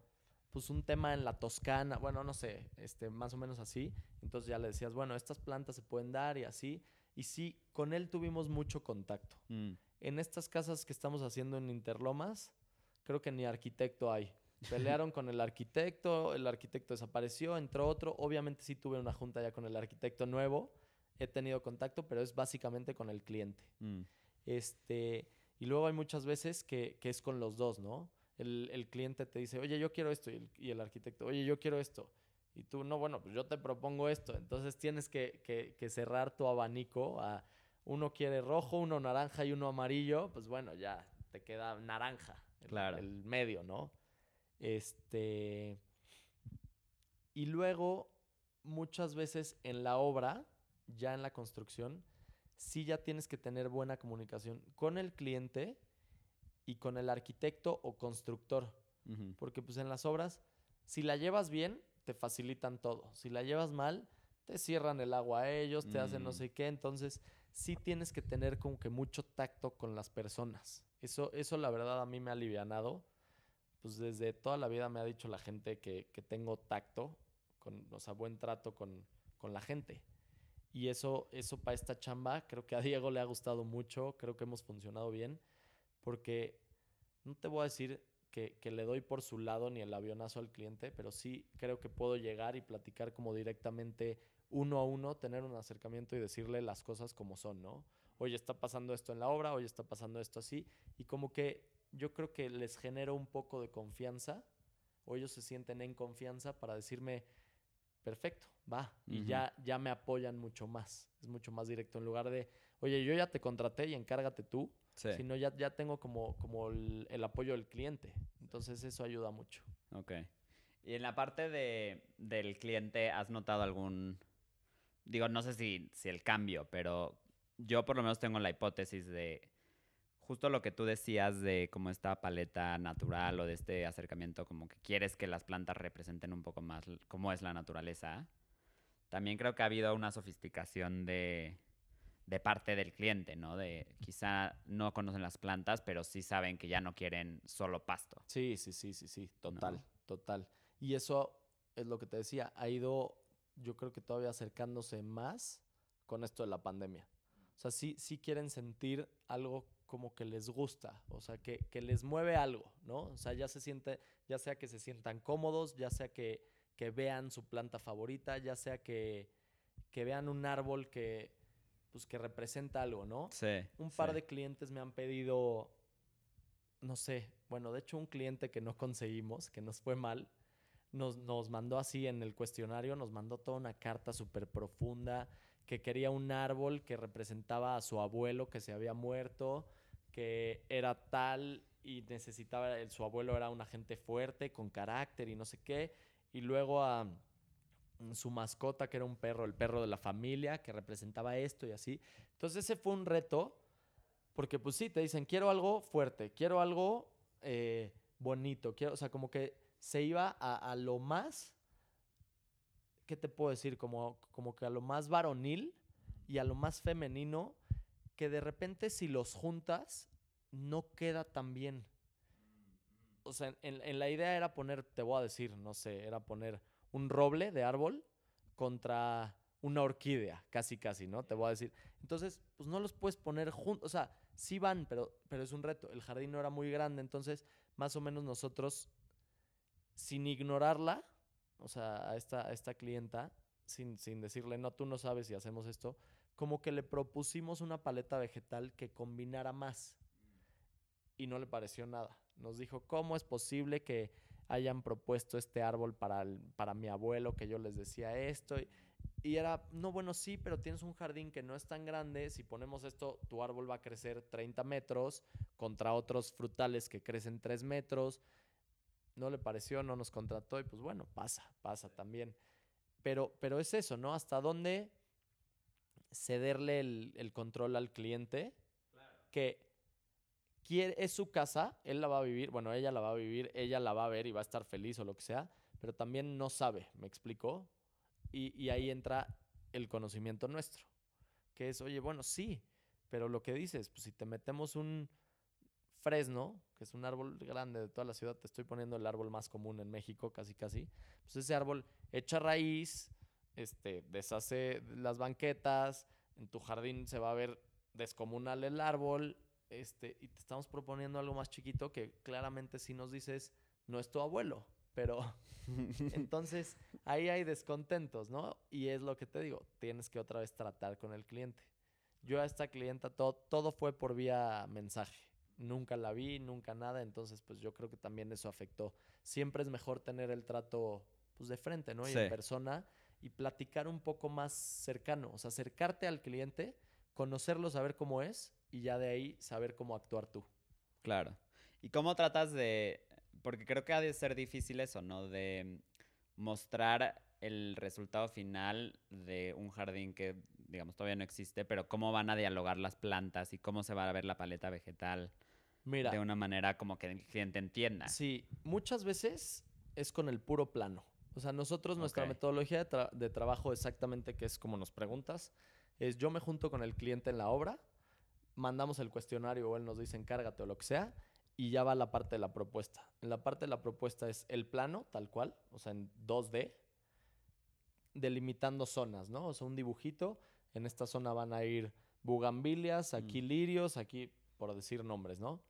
pues un tema en la Toscana, bueno, no sé, este, más o menos así. Entonces ya le decías, bueno, estas plantas se pueden dar y así. Y sí, con él tuvimos mucho contacto. Mm, En estas casas que estamos haciendo en Interlomas, creo que ni arquitecto hay. Pelearon *laughs* con el arquitecto, el arquitecto desapareció, entró otro. Obviamente sí tuve una junta ya con el arquitecto nuevo. He tenido contacto, pero es básicamente con el cliente. mm. Este, y luego hay muchas veces que, que es con los dos, ¿no? El, el cliente te dice, oye, yo quiero esto, y el, y el arquitecto, oye, yo quiero esto. Y tú, no, bueno, pues yo te propongo esto. Entonces tienes que, que- que cerrar tu abanico a uno quiere rojo, uno naranja y uno amarillo, pues bueno, ya te queda naranja, el, Claro. el medio, ¿no? Este. Y luego, muchas veces en la obra, ya en la construcción, sí ya tienes que tener buena comunicación con el cliente y con el arquitecto o constructor. Porque pues en las obras, si la llevas bien, te facilitan todo. Si la llevas mal, te cierran el agua a ellos, te hacen no Mm. sé qué. Entonces, sí tienes que tener como que mucho tacto con las personas. Eso, eso la verdad a mí me ha alivianado. Pues desde toda la vida me ha dicho la gente que, que tengo tacto, con, o sea, buen trato con, con la gente. Y eso, eso para esta chamba, creo que a Diego le ha gustado mucho, creo que hemos funcionado bien, porque no te voy a decir que, que le doy por su lado ni el avionazo al cliente, pero sí creo que puedo llegar y platicar como directamente uno a uno, tener un acercamiento y decirle las cosas como son, ¿no? Oye, está pasando esto en la obra, oye, está pasando esto así, y como que yo creo que les genero un poco de confianza, o ellos se sienten en confianza para decirme, perfecto, va, y ya, ya me apoyan mucho más, es mucho más directo, en lugar de, oye, yo ya te contraté y encárgate tú, Sí. sino ya, ya tengo como, como el, el apoyo del cliente. Entonces eso ayuda mucho. Ok. Y en la parte de, del cliente, ¿has notado algún... Digo, no sé si, si el cambio, pero yo por lo menos tengo la hipótesis de justo lo que tú decías de como esta paleta natural o de este acercamiento, como que quieres que las plantas representen un poco más cómo es la naturaleza. También creo que ha habido una sofisticación de, de parte del cliente, ¿no? De quizá no conocen las plantas, pero sí saben que ya no quieren solo pasto. Sí, sí, sí, sí, sí, total, total. Y eso es lo que te decía, ha ido, yo creo que todavía acercándose más con esto de la pandemia. O sea, sí, sí quieren sentir algo como que les gusta, o sea, que, que les mueve algo, ¿no? O sea, ya se siente, ya sea que se sientan cómodos, ya sea que, que vean su planta favorita, ya sea que, que vean un árbol que, pues, que representa algo, ¿no? Sí. Un par de clientes me han pedido, no sé, bueno, de hecho un cliente que no conseguimos, que nos fue mal, nos, nos mandó así en el cuestionario, nos mandó toda una carta súper profunda, que quería un árbol que representaba a su abuelo que se había muerto, que era tal y necesitaba, su abuelo era una gente fuerte, con carácter y no sé qué, y luego a mm, su mascota, que era un perro, el perro de la familia, que representaba esto y así. Entonces ese fue un reto, porque pues sí, te dicen, quiero algo fuerte, quiero algo eh, bonito, quiero, o sea, como que se iba a, a, lo más, ¿qué te puedo decir? Como, como que a lo más varonil y a lo más femenino, que de repente si los juntas, no queda tan bien. O sea, en, la idea era poner, te voy a decir, no sé, era poner un roble de árbol contra una orquídea, casi, casi, ¿no? Te voy a decir. Entonces, pues no los puedes poner juntos, o sea, sí van, pero, pero es un reto. El jardín no era muy grande, entonces, más o menos nosotros, sin ignorarla, o sea, a esta, esta clienta, sin, sin decirle, no, tú no sabes si hacemos esto, como que le propusimos una paleta vegetal que combinara más. Y no le pareció nada. Nos dijo, ¿cómo es posible que hayan propuesto este árbol para, el, para mi abuelo, que yo les decía esto? Y, y, era, no, bueno, sí, pero tienes un jardín que no es tan grande. Si ponemos esto, tu árbol va a crecer 30 metros contra otros frutales que crecen 3 metros. No le pareció, no nos contrató y pues bueno, pasa, pasa también. Pero, pero es eso, ¿no? ¿Hasta dónde cederle el, el control al cliente? Claro. Que quiere, es su casa, él la va a vivir, bueno, ella la va a vivir, ella la va a ver y va a estar feliz o lo que sea, pero también no sabe, ¿me explicó? Y, y ahí entra el conocimiento nuestro, que es, oye, bueno, sí, pero lo que dices, pues si te metemos un fresno, que es un árbol grande de toda la ciudad, te estoy poniendo el árbol más común en México, casi casi, pues ese árbol echa raíz, este, deshace las banquetas, en tu jardín se va a ver descomunal el árbol, este, y te estamos proponiendo algo más chiquito que claramente si nos dices, no es tu abuelo, pero *laughs* entonces ahí hay descontentos, ¿no? Y es lo que te digo, tienes que otra vez tratar con el cliente. Yo a esta clienta todo, todo fue por vía mensaje. Nunca la vi, nunca nada, entonces pues yo creo que también eso afectó. Siempre es mejor tener el trato pues de frente, ¿no? Y sí. en persona y platicar un poco más cercano, o sea, acercarte al cliente, conocerlo, saber cómo es y ya de ahí saber cómo actuar tú. Claro. ¿Y cómo tratas de, porque creo que ha de ser difícil eso, ¿no? De mostrar el resultado final de un jardín que, digamos, todavía no existe, pero cómo van a dialogar las plantas y cómo se va a ver la paleta vegetal Mira, de una manera como que el cliente entienda. Sí, muchas veces es con el puro plano. O sea, nosotros, nuestra metodología de, tra de trabajo exactamente, que es como nos preguntas, es yo me junto con el cliente en la obra, mandamos el cuestionario o él nos dice encárgate o lo que sea, y ya va la parte de la propuesta. En la parte de la propuesta es el plano, tal cual, o sea, en 2D, delimitando zonas, ¿no? O sea, un dibujito, en esta zona van a ir bugambilias, aquí mm. lirios, aquí, por decir nombres, ¿no?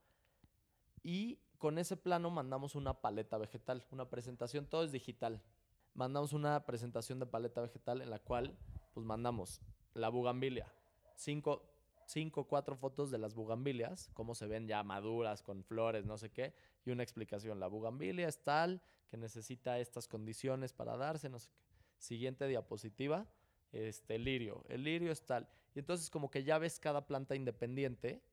Y con ese plano mandamos una paleta vegetal, una presentación, todo es digital. Mandamos una presentación de paleta vegetal en la cual, pues mandamos la bugambilia, cinco, cinco, cuatro fotos de las bugambilias, cómo se ven ya maduras, con flores, no sé qué, y una explicación. La bugambilia es tal que necesita estas condiciones para darse, no sé qué. Siguiente diapositiva, este, el lirio. El lirio es tal. Y entonces como que ya ves cada planta independiente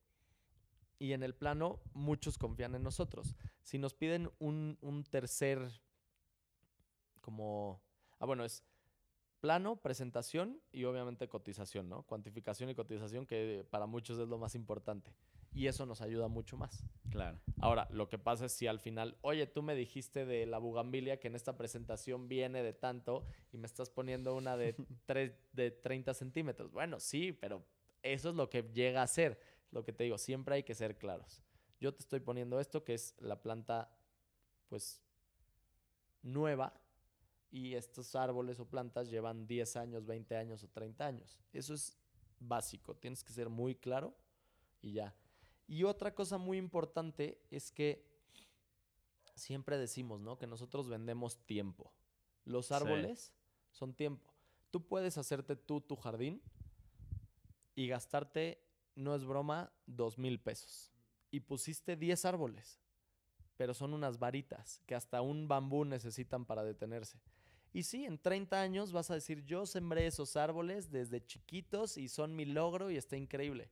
y en el plano muchos confían en nosotros. Si nos piden un, un tercer, como, ah, bueno, es plano, presentación y obviamente cotización, ¿no? Cuantificación y cotización que para muchos es lo más importante. Y eso nos ayuda mucho más. Claro. Ahora, lo que pasa es si al final, oye, tú me dijiste de la bugambilia que en esta presentación viene de tanto y me estás poniendo una de, *laughs* tres, de 30 centímetros. Bueno, sí, pero eso es lo que llega a ser. Lo que te digo, siempre hay que ser claros. Yo te estoy poniendo esto, que es la planta, pues, nueva, y estos árboles o plantas llevan 10 años, 20 años o 30 años. Eso es básico, tienes que ser muy claro y ya. Y otra cosa muy importante es que siempre decimos, ¿no? Que nosotros vendemos tiempo. Los árboles son tiempo. Tú puedes hacerte tú tu jardín y gastarte, no es broma, dos mil pesos. Y pusiste 10 árboles, pero son unas varitas que hasta un bambú necesitan para detenerse. Y sí, en 30 años vas a decir, yo sembré esos árboles desde chiquitos y son mi logro y está increíble.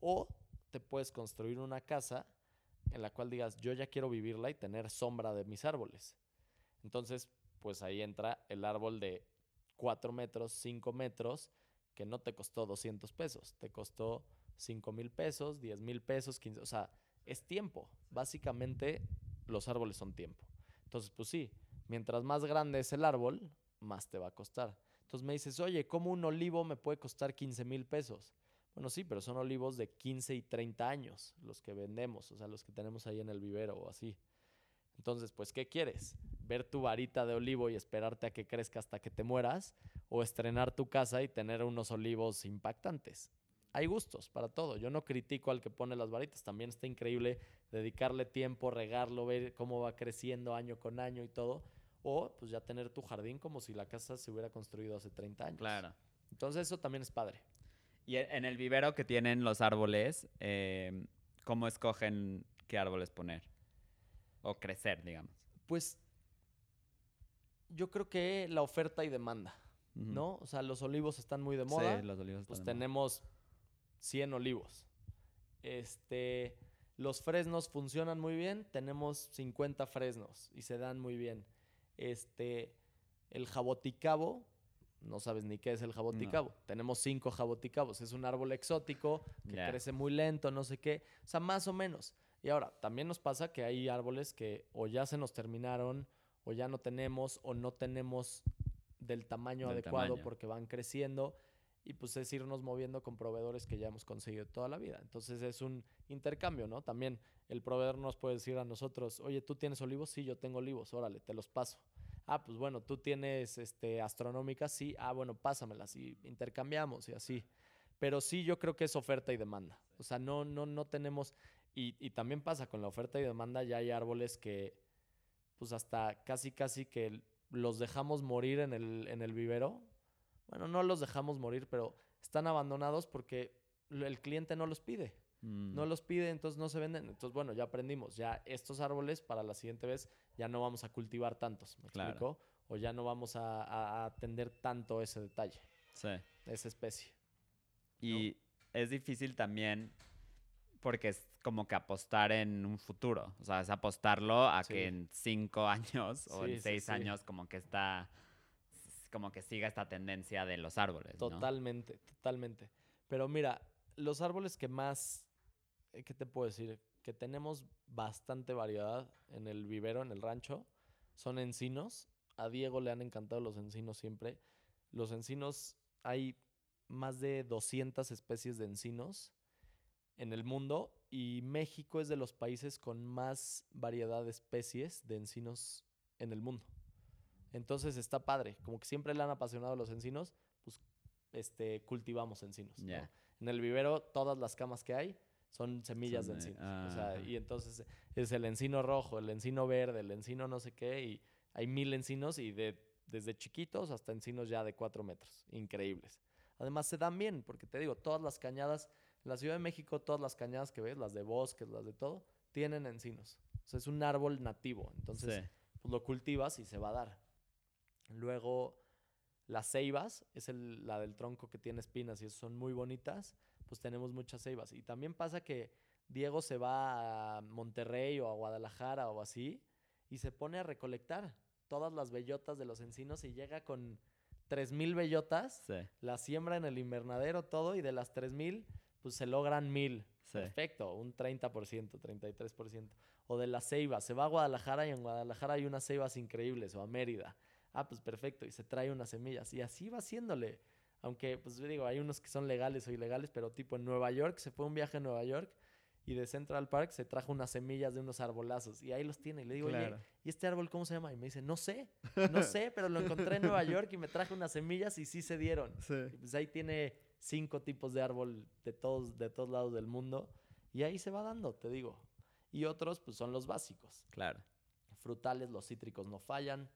O te puedes construir una casa en la cual digas, yo ya quiero vivirla y tener sombra de mis árboles. Entonces, pues ahí entra el árbol de 4 metros, 5 metros, que no te costó 200 pesos, te costó 5 mil pesos, 10 mil pesos, 15, o sea, es tiempo. Básicamente los árboles son tiempo. Entonces, pues sí, mientras más grande es el árbol, más te va a costar. Entonces me dices, oye, ¿cómo un olivo me puede costar 15 mil pesos? Bueno, sí, pero son olivos de 15 y 30 años los que vendemos, o sea, los que tenemos ahí en el vivero o así. Entonces, pues, ¿qué quieres? ¿Ver tu varita de olivo y esperarte a que crezca hasta que te mueras? ¿O estrenar tu casa y tener unos olivos impactantes? Hay gustos para todo. Yo no critico al que pone las varitas. También está increíble dedicarle tiempo, regarlo, ver cómo va creciendo año con año y todo. O pues ya tener tu jardín como si la casa se hubiera construido hace 30 años. Claro. Entonces eso también es padre. Y e, en el vivero que tienen los árboles, eh, ¿cómo escogen qué árboles poner? O crecer, digamos. Pues yo creo que la oferta y demanda, ¿no? O sea, los olivos están muy de moda. Sí, los olivos pues están de moda. Tenemos 100 olivos. Este, los fresnos funcionan muy bien, tenemos 50 fresnos y se dan muy bien. Este, el jaboticabo, no sabes ni qué es el jaboticabo. Tenemos cinco jaboticabos, es un árbol exótico que crece muy lento, no sé qué, o sea, más o menos. Y ahora, también nos pasa que hay árboles que o ya se nos terminaron, o ya no tenemos, o no tenemos del tamaño Del adecuado tamaño. porque van creciendo y pues es irnos moviendo con proveedores que ya hemos conseguido toda la vida. Entonces es un intercambio, ¿no? También el proveedor nos puede decir a nosotros, oye, ¿tú tienes olivos? Sí, yo tengo olivos, órale, te los paso. Ah, pues bueno, tú tienes este, astronómicas, sí, ah, bueno, pásamelas y intercambiamos y así. Pero sí, yo creo que es oferta y demanda. O sea, no, no, no tenemos, y, y también pasa con la oferta y demanda, ya hay árboles que, pues hasta casi, casi que los dejamos morir en el, en el vivero. Bueno, no los dejamos morir, pero están abandonados porque el cliente no los pide. Mm. No los pide, entonces no se venden. Entonces, bueno, ya aprendimos. Ya estos árboles para la siguiente vez ya no vamos a cultivar tantos. ¿Me Claro. explico? O ya no vamos a, a- a atender tanto ese detalle, Sí. esa especie. Y es difícil también porque es como que apostar en un futuro. O sea, es apostarlo a Sí. que en cinco años o Sí, en seis sí. años como que está como que siga esta tendencia de los árboles. Totalmente, totalmente. Pero mira, los árboles que más, eh, ¿qué te puedo decir? Que tenemos bastante variedad en el vivero, en el rancho, son encinos. A Diego le han encantado los encinos siempre. Los encinos, hay más de 200 especies de encinos en el mundo y México es de los países con más variedad de especies de encinos en el mundo. Entonces está padre, como que siempre le han apasionado los encinos, pues este, cultivamos encinos. En el vivero todas las camas que hay son semillas Son de de- encinos. o sea, ajá. y entonces es el encino rojo, el encino verde, el encino no sé qué, y hay mil encinos y de, desde chiquitos hasta encinos ya de cuatro metros. Increíbles. Además se dan bien, porque te digo, todas las cañadas, en la Ciudad de México, todas las cañadas que ves, las de bosques, las de todo, tienen encinos. O sea, es un árbol nativo. Entonces, Sí. pues lo cultivas y se va a dar. Luego, las ceibas, es el- la del tronco que tiene espinas y esas son muy bonitas, pues tenemos muchas ceibas. Y también pasa que Diego se va a Monterrey o a Guadalajara o así y se pone a recolectar todas las bellotas de los encinos y llega con 3.000 bellotas, Sí. las siembra en el invernadero todo y de las 3.000 pues se logran 1.000. Sí. Perfecto, un 30%, 33%. O de las ceibas, se va a Guadalajara y en Guadalajara hay unas ceibas increíbles, o a Mérida. Ah, pues perfecto, y se trae unas semillas. Y así va haciéndole. Aunque, pues digo, hay unos que son legales o ilegales, pero tipo en Nueva York, se fue un viaje a Nueva York y de Central Park se trajo unas semillas de unos arbolazos y ahí los tiene. Y le digo, oye, ¿y este árbol cómo se llama? Y me dice, no sé, no sé, pero lo encontré en Nueva York y me traje unas semillas y sí se dieron. Y pues ahí tiene cinco tipos de árbol de todos, de todos lados del mundo y ahí se va dando, te digo. Y otros, pues son los básicos. Claro. Frutales, los cítricos no fallan.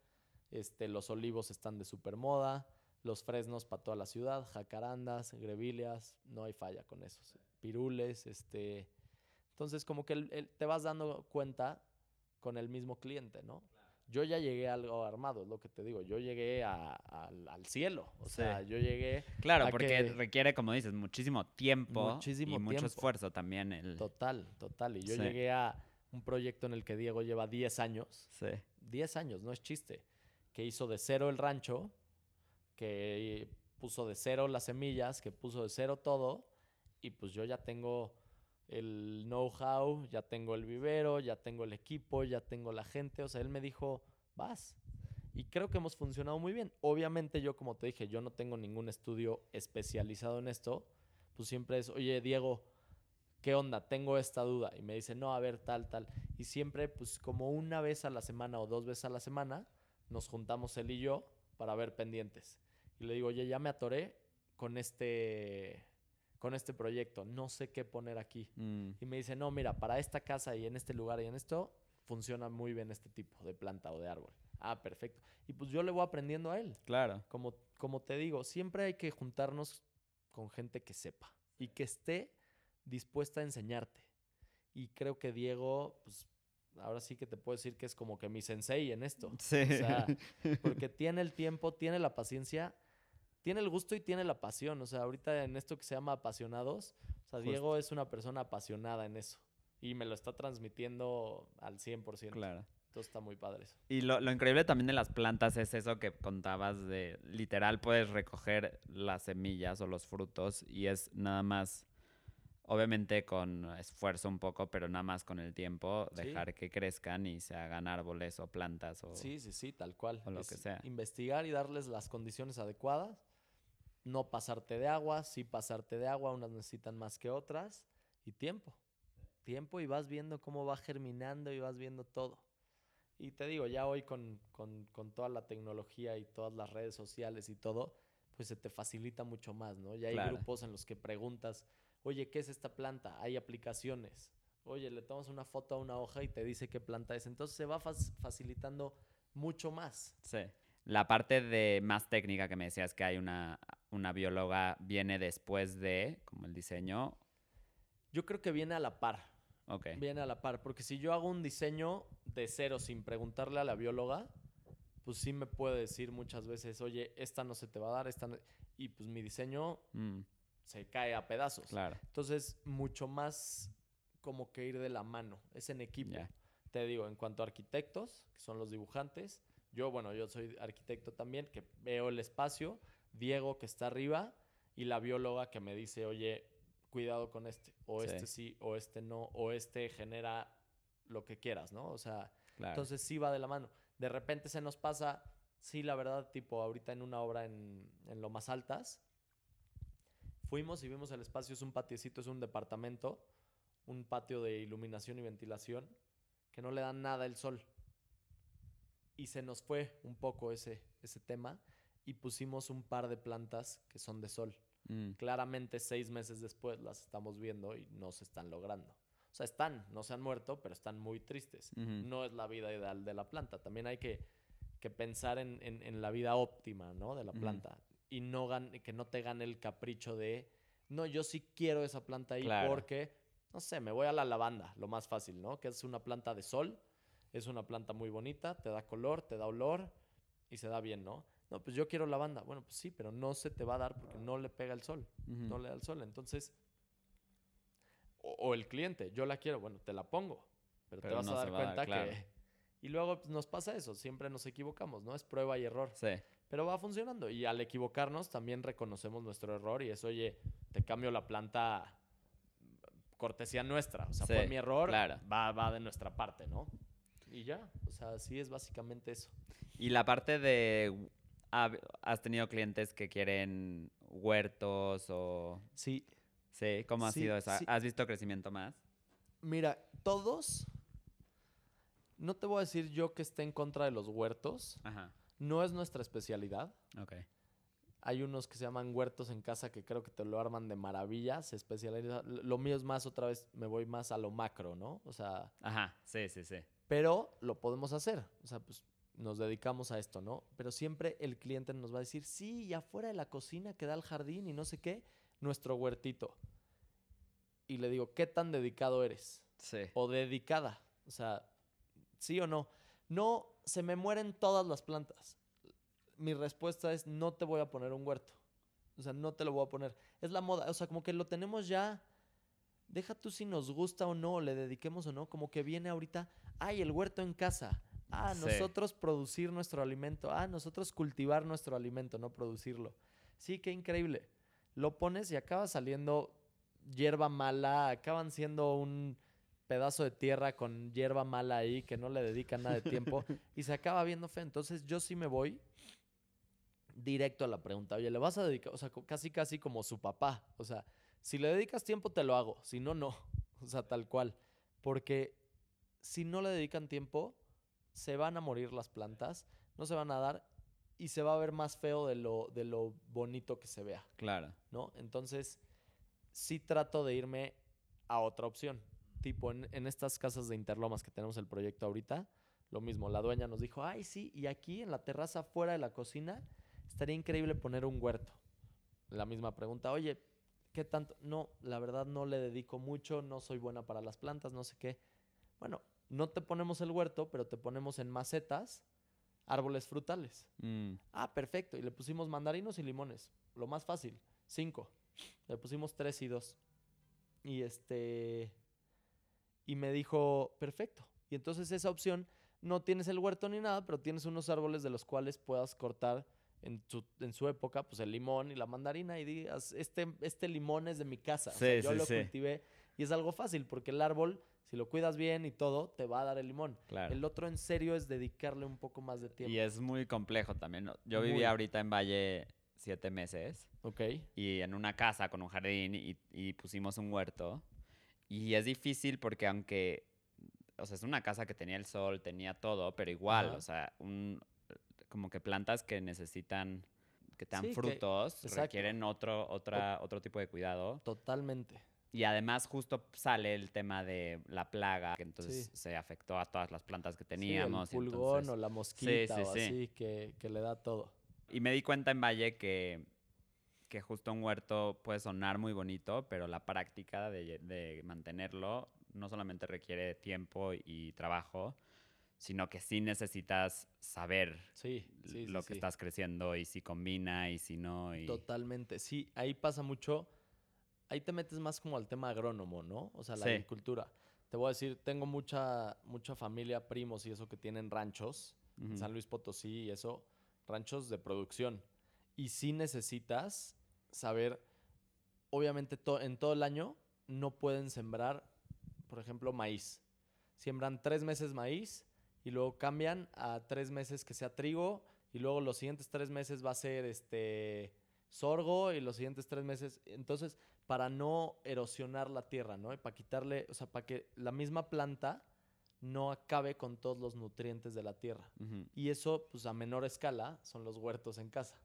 Este, los olivos están de super moda los fresnos para toda la ciudad, jacarandas, grevilias, no hay falla con esos. Pirules, este. Entonces, como que te vas dando cuenta con el mismo cliente, ¿no? Yo ya llegué a algo armado, es lo que te digo. Yo llegué al cielo. O sea, yo llegué. Claro, porque requiere, como dices, muchísimo tiempo muchísimo y mucho esfuerzo también. El... Total, total. Y yo llegué a un proyecto en el que Diego lleva 10 años. Sí. 10 años, no es chiste. Que hizo de cero el rancho que puso de cero las semillas, que puso de cero todo, y pues yo ya tengo el know-how, ya tengo el vivero, ya tengo el equipo, ya tengo la gente, o sea, él me dijo, vas. Y creo que hemos funcionado muy bien. Obviamente yo, como te dije, yo no tengo ningún estudio especializado en esto, pues siempre es, oye, Diego, ¿qué onda? Tengo esta duda. Y me dice, no, a ver, tal, tal. Y siempre, pues como una vez a la semana o dos veces a la semana, nos juntamos él y yo para ver pendientes. Y le digo, oye, ya me atoré con este, con este proyecto, no sé qué poner aquí. Mm. Y me dice, no, mira, para esta casa y en este lugar y en esto, funciona muy bien este tipo de planta o de árbol. Ah, perfecto. Y pues yo le voy aprendiendo a él. Claro. Como, como te digo, siempre hay que juntarnos con gente que sepa y que esté dispuesta a enseñarte. Y creo que Diego, pues ahora sí que te puedo decir que es como que mi sensei en esto. Sí. O sea, *laughs* porque tiene el tiempo, tiene la paciencia tiene el gusto y tiene la pasión. O sea, ahorita en esto que se llama apasionados, o sea, Diego es una persona apasionada en eso. Y me lo está transmitiendo al 100%. Claro. Entonces está muy padre eso. Y lo, lo, increíble también de las plantas es eso que contabas de literal puedes recoger las semillas o los frutos y es nada más obviamente con esfuerzo un poco, pero nada más con el tiempo, dejar que crezcan y se hagan árboles o plantas o Sí, sí, sí, tal cual. O lo que sea. Investigar y darles las condiciones adecuadas no pasarte de agua, sí pasarte de agua, unas necesitan más que otras, y tiempo. Tiempo y vas viendo cómo va germinando y vas viendo todo. Y te digo, ya hoy con, toda la tecnología y todas las redes sociales y todo, pues se te facilita mucho más, ¿no? Ya hay grupos en los que preguntas, oye, ¿qué es esta planta? Hay aplicaciones. Oye, le tomas una foto a una hoja y te dice qué planta es. Entonces se va facilitando mucho más. Sí. La parte de más técnica que me decías que hay una, una bióloga viene después de, como el diseño. Yo creo que viene a la par. Ok. Viene a la par, porque si yo hago un diseño de cero sin preguntarle a la bióloga, pues sí me puede decir muchas veces, oye, esta no se te va a dar, esta Y pues mi diseño mm. Se cae a pedazos. Claro. Entonces, mucho más como que ir de la mano, es en equipo. Te digo, en cuanto a arquitectos, que son los dibujantes, yo, bueno, yo soy arquitecto también, que veo el espacio, Diego que está arriba y la bióloga que me dice, oye, cuidado con este, o este sí, o este no, o este genera lo que quieras, ¿no? O sea, entonces sí va de la mano. De repente se nos pasa, sí, la verdad, tipo ahorita en una obra en, en lo más altas, fuimos y vimos el espacio, es un patiecito, es un departamento, un patio de iluminación y ventilación, que no le dan nada el sol y se nos fue un poco ese, ese tema y pusimos un par de plantas que son de sol. Mm. Claramente seis meses después las estamos viendo y no se están logrando. O sea, están, no se han muerto, pero están muy tristes. No es la vida ideal de la planta. También hay que, que pensar en, en, la vida óptima ¿no? de la planta y no que no te gane el capricho de, no, yo sí quiero esa planta ahí porque, no sé, me voy a la lavanda, lo más fácil, ¿no? Que es una planta de sol es una planta muy bonita, te da color, te da olor y se da bien, ¿no? No, pues yo quiero lavanda. Bueno, pues sí, pero no se te va a dar porque no le pega el sol, no le da el sol. Entonces, o, el cliente, yo la quiero, bueno, te la pongo, pero, te vas a dar cuenta que... Y luego pues, nos pasa eso, siempre nos equivocamos, ¿no? Es prueba y error. Sí. Pero va funcionando. Y al equivocarnos también reconocemos nuestro error y es, oye, te cambio la planta cortesía nuestra. O sea, fue mi error, va, va de nuestra parte, ¿no? Y ya, o sea, sí es básicamente eso. Y la parte de, ¿has tenido clientes que quieren huertos o... Sí, Sí, ¿cómo ha Sí, sido eso? sí. ¿Has visto crecimiento más? mira, todos, no te voy a decir yo que esté en contra de los huertos, Ajá, no es nuestra especialidad. ok. Hay unos que se llaman huertos en casa que creo que te lo arman de maravilla, se especializan. Lo mío es más, otra vez, me voy más a lo macro, ¿no? O sea, Ajá, sí, sí, sí. pero lo podemos hacer. O sea, pues nos dedicamos a esto, ¿no? Pero siempre el cliente nos va a decir, sí, y afuera de la cocina que da al jardín y no sé qué, nuestro huertito. Y le digo, ¿qué tan dedicado eres? Sí. O dedicada. O sea, ¿sí o no? No, se me mueren todas las plantas. Mi respuesta es, no te voy a poner un huerto. O sea, no te lo voy a poner. Es la moda. O sea, como que lo tenemos ya. Deja tú si nos gusta o no, le dediquemos o no. Como que viene ahorita, ay, el huerto en casa. Ah, Sí. nosotros producir nuestro alimento. Ah, nosotros cultivar nuestro alimento, no producirlo. Sí, qué increíble. Lo pones y acaba saliendo hierba mala, acaban siendo un pedazo de tierra con hierba mala ahí que no le dedican nada de tiempo *laughs* y se acaba viendo feo. Entonces yo sí me voy directo a la pregunta. Oye, ¿le vas a dedicar? O sea, casi casi como su papá. O sea, si le dedicas tiempo te lo hago, si no, no. *laughs* O sea, tal cual. Porque si no le dedican tiempo, se van a morir las plantas, no se van a dar y se va a ver más feo de lo, de lo bonito que se vea. Claro. ¿no? Entonces, sí trato de irme a otra opción. Tipo, en, en estas casas de Interlomas que tenemos el proyecto ahorita, lo mismo, la dueña nos dijo, ay, sí, y aquí en la terraza fuera de la cocina, estaría increíble poner un huerto. La misma pregunta, oye, ¿qué tanto? No, la verdad no le dedico mucho, no soy buena para las plantas, no sé qué. Bueno, no te ponemos el huerto, pero te ponemos en macetas árboles frutales. Mm, Ah, perfecto. Y le pusimos mandarinos y limones. Lo más fácil. Cinco. Le pusimos tres y dos. Y este. Y me dijo, perfecto. Y entonces esa opción, no tienes el huerto ni nada, pero tienes unos árboles de los cuales puedas cortar en, tu- en su época, pues el limón y la mandarina y digas, este, este limón es de mi casa. O sea, Sí, yo sí, lo sí. cultivé. Y es algo fácil, porque el árbol, si lo cuidas bien y todo, te va a dar el limón. claro. El otro en serio es dedicarle un poco más de tiempo. Y es muy complejo también. Yo viví Muy. ahorita en Valle siete meses Ok. y en una casa con un jardín y, y pusimos un huerto. Y es difícil porque aunque, o sea, es una casa que tenía el sol, tenía todo, pero igual, Ajá. o sea, un, como que plantas que necesitan, que te dan Sí, frutos, requieren otro, otra, otro tipo de cuidado. Totalmente. Y además justo sale el tema de la plaga, que entonces Sí. se afectó a todas las plantas que Sí, teníamos. y el pulgón entonces- o la mosquita sí, o sí. así que, que le da todo. Y me di cuenta en Valle que, que justo un huerto puede sonar muy bonito, pero la práctica de, de mantenerlo no solamente requiere tiempo y trabajo, sino que sí necesitas saber Sí, sí, lo sí, que estás creciendo y si combina y si no. Y... Totalmente. Sí, ahí pasa mucho. Ahí te metes más como al tema agrónomo, ¿no? O sea, la agricultura. Te voy a decir, tengo mucha, mucha familia, primos y eso que tienen ranchos, en Ujú. San Luis Potosí y eso, ranchos de producción. Y sí necesitas saber, obviamente to- en todo el año no pueden sembrar, por ejemplo, maíz. Siembran tres meses maíz y luego cambian a tres meses que sea trigo y luego los siguientes tres meses va a ser este sorgo y los siguientes tres meses. Entonces, para no erosionar la tierra, ¿no? Y para quitarle, o sea, para que la misma planta no acabe con todos los nutrientes de la tierra. Y eso, pues a menor escala, son los huertos en casa.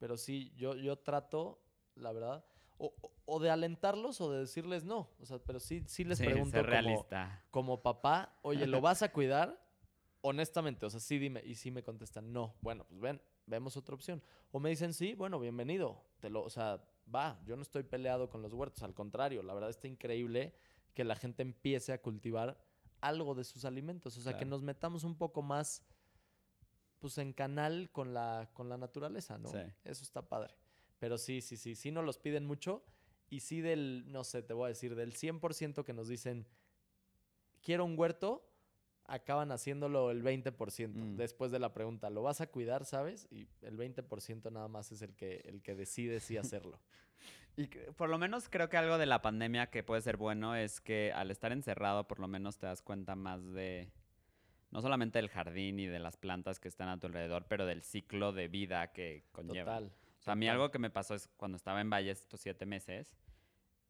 Pero sí, yo, yo trato, la verdad, o, o- de alentarlos o de decirles no. O sea, pero sí, sí les Sí, pregunto como, realista. como papá, oye, ¿lo *laughs* vas a cuidar? Honestamente, o sea, sí dime. Y sí me contestan, no. Bueno, pues ven, vemos otra opción. O me dicen, sí, bueno, bienvenido. Te lo, o sea, va, yo no estoy peleado con los huertos. Al contrario, la verdad está increíble que la gente empiece a cultivar algo de sus alimentos. O sea, que nos metamos un poco más, pues, en canal con la, con la naturaleza, ¿no? Sí. Eso está padre. Pero sí, sí, sí, sí nos los piden mucho. Y sí del, no sé, te voy a decir, del 100% que nos dicen, quiero un huerto, acaban haciéndolo el 20%. Mm. Después de la pregunta, ¿lo vas a cuidar, sabes? Y el 20% nada más es el que, el que decide si *laughs* hacerlo. Y por lo menos creo que algo de la pandemia que puede ser bueno es que al estar encerrado por lo menos te das cuenta más de no solamente del jardín y de las plantas que están a tu alrededor, pero del ciclo de vida que conlleva. Total. O sea, a mí algo que me pasó es cuando estaba en Valles estos siete meses,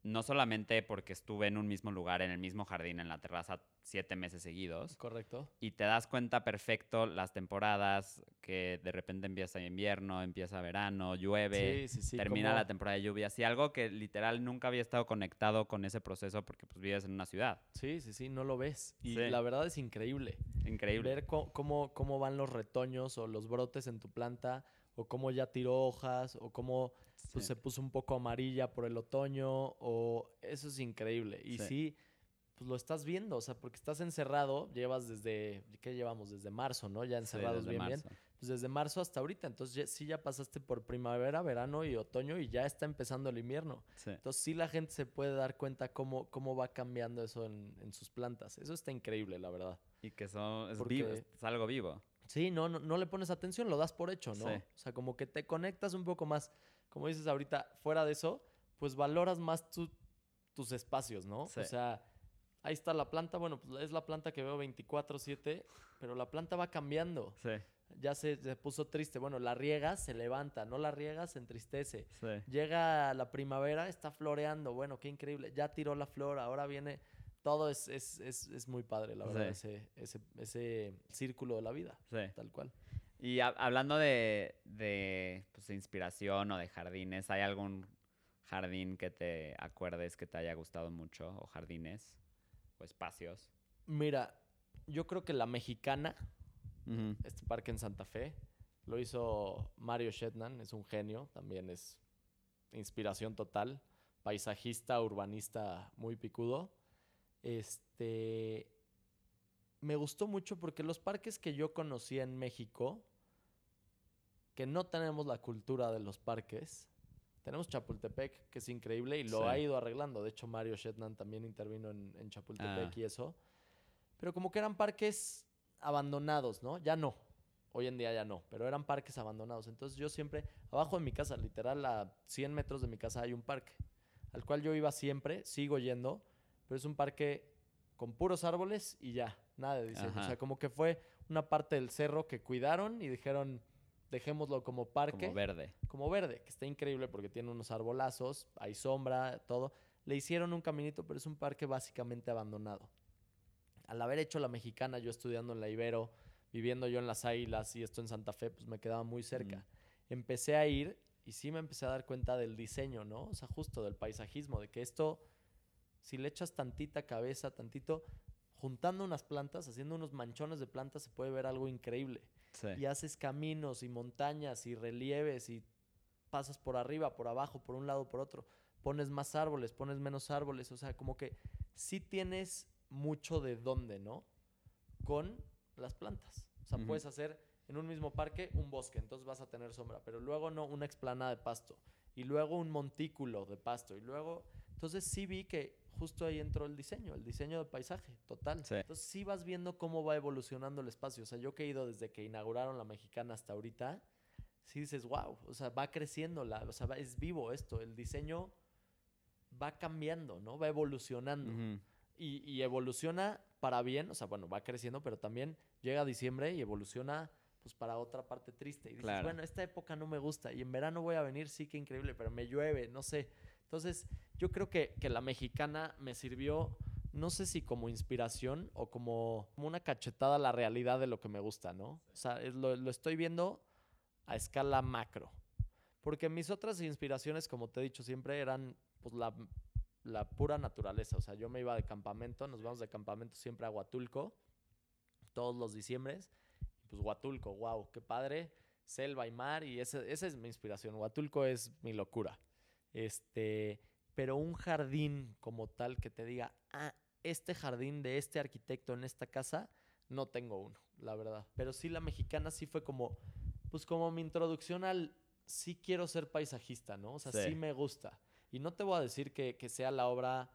no solamente porque estuve en un mismo lugar, en el mismo jardín, en la terraza, siete meses seguidos, Correcto. y te das cuenta perfecto las temporadas que de repente empieza invierno, empieza verano, llueve, sí, sí, sí. termina la temporada de lluvias y algo que literal nunca había estado conectado con ese proceso porque pues vives en una ciudad. Sí, sí, sí, no lo ves. Y la verdad es increíble. Increíble. Ver cómo, cómo van los retoños o los brotes en tu planta, o cómo ya tiró hojas, o cómo pues, Sí. se puso un poco amarilla por el otoño, o eso es increíble. Y Sí. sí. pues lo estás viendo, o sea, porque estás encerrado, llevas desde, ¿qué llevamos? Desde marzo, ¿no? Ya encerrados bien, bien. Pues desde marzo hasta ahorita, entonces ya- sí ya pasaste por primavera, verano y otoño y ya está empezando el invierno. Entonces sí la gente se puede dar cuenta cómo, cómo va cambiando eso en, en sus plantas. Eso está increíble, la verdad. Y que son, es, Porque- vivo, es algo vivo. Sí, no, no, no le pones atención, lo das por hecho, ¿no? O sea, como que te conectas un poco más, como dices ahorita, fuera de eso, pues valoras más tu- tus espacios, ¿no? Sí. O sea, ahí está la planta, bueno, pues es la planta que veo 24/7, pero la planta va cambiando. Sí, Ya se, se puso triste, bueno, la riegas, se levanta, no la riegas, se entristece. sí. Llega la primavera, está floreando, bueno, qué increíble, ya tiró la flor, ahora viene, todo es, es, es, es muy padre, la verdad, Sí. ese, ese, ese círculo de la vida, sí. tal cual. Y ha- hablando de, de, pues, de inspiración o de jardines, ¿hay algún jardín que te acuerdes que te haya gustado mucho? ¿O jardines? ¿O espacios? Mira, yo creo que la mexicana, este parque en Santa Fe, lo hizo Mario Shetnan, es un genio, también es inspiración total, paisajista, urbanista muy picudo. Este me gustó mucho porque los parques que yo conocí en México, que no tenemos la cultura de los parques, tenemos Chapultepec, que es increíble y lo Sí. ha ido arreglando. De hecho, Mario Shetnan también intervino en, en Chapultepec Ah. y eso. Pero como que eran parques abandonados, ¿no? Ya no. Hoy en día ya no, pero eran parques abandonados. Entonces yo siempre, abajo de mi casa, literal a 100 metros de mi casa hay un parque, al cual yo iba siempre, sigo yendo, pero es un parque con puros árboles y ya, nada de diseño. O Ajá. sea, como que fue una parte del cerro que cuidaron y dijeron, dejémoslo como parque Como verde. como verde, que está increíble porque tiene unos arbolazos, hay sombra, todo. Le hicieron un caminito, pero es un parque básicamente abandonado. Al haber hecho la mexicana, yo estudiando en la Ibero, viviendo yo en las Águilas y esto en Santa Fe, pues me quedaba muy cerca. Empecé a ir y sí me empecé a dar cuenta del diseño, ¿no? O sea, justo del paisajismo, de que esto, si le echas tantita cabeza, tantito, juntando unas plantas, haciendo unos manchones de plantas, se puede ver algo increíble Sí. y haces caminos y montañas y relieves y pasas por arriba, por abajo, por un lado, por otro. Pones más árboles, pones menos árboles. O sea, como que sí tienes mucho de dónde, ¿no? Con las plantas. O sea, puedes hacer en un mismo parque un bosque, entonces vas a tener sombra, pero luego no una explanada de pasto y luego un montículo de pasto y luego... Entonces sí vi que justo ahí entró el diseño, el diseño de paisaje, total. Sí. Entonces sí vas viendo cómo va evolucionando el espacio. O sea, yo que he ido desde que inauguraron la mexicana hasta ahorita, sí dices, wow, o sea, va creciendo, la, o sea, va- es vivo esto, el diseño va cambiando, ¿no? Va evolucionando. Y, y evoluciona para bien, o sea, bueno, va creciendo, pero también llega diciembre y evoluciona pues para otra parte triste. Y dices, Claro. bueno, esta época no me gusta y en verano voy a venir, sí que increíble, pero me llueve, no sé. Entonces, yo creo que, que la mexicana me sirvió, no sé si como inspiración o como, una cachetada a la realidad de lo que me gusta, ¿no? O sea, es lo, estoy viendo a escala macro. Porque mis otras inspiraciones, como te he dicho siempre, eran pues la, la pura naturaleza. O sea, yo me iba de campamento, nos vamos de campamento siempre a Huatulco, todos los diciembres. Pues Huatulco, wow, qué padre. Selva y mar, y ese- esa es mi inspiración. Huatulco es mi locura. Este, pero un jardín como tal que te diga, ah, este jardín de este arquitecto en esta casa, no tengo uno, la verdad. Pero sí la mexicana sí fue como, pues como mi introducción al sí quiero ser paisajista, ¿no? O sea, sí, Sí. me gusta. Y no te voy a decir que, que sea la obra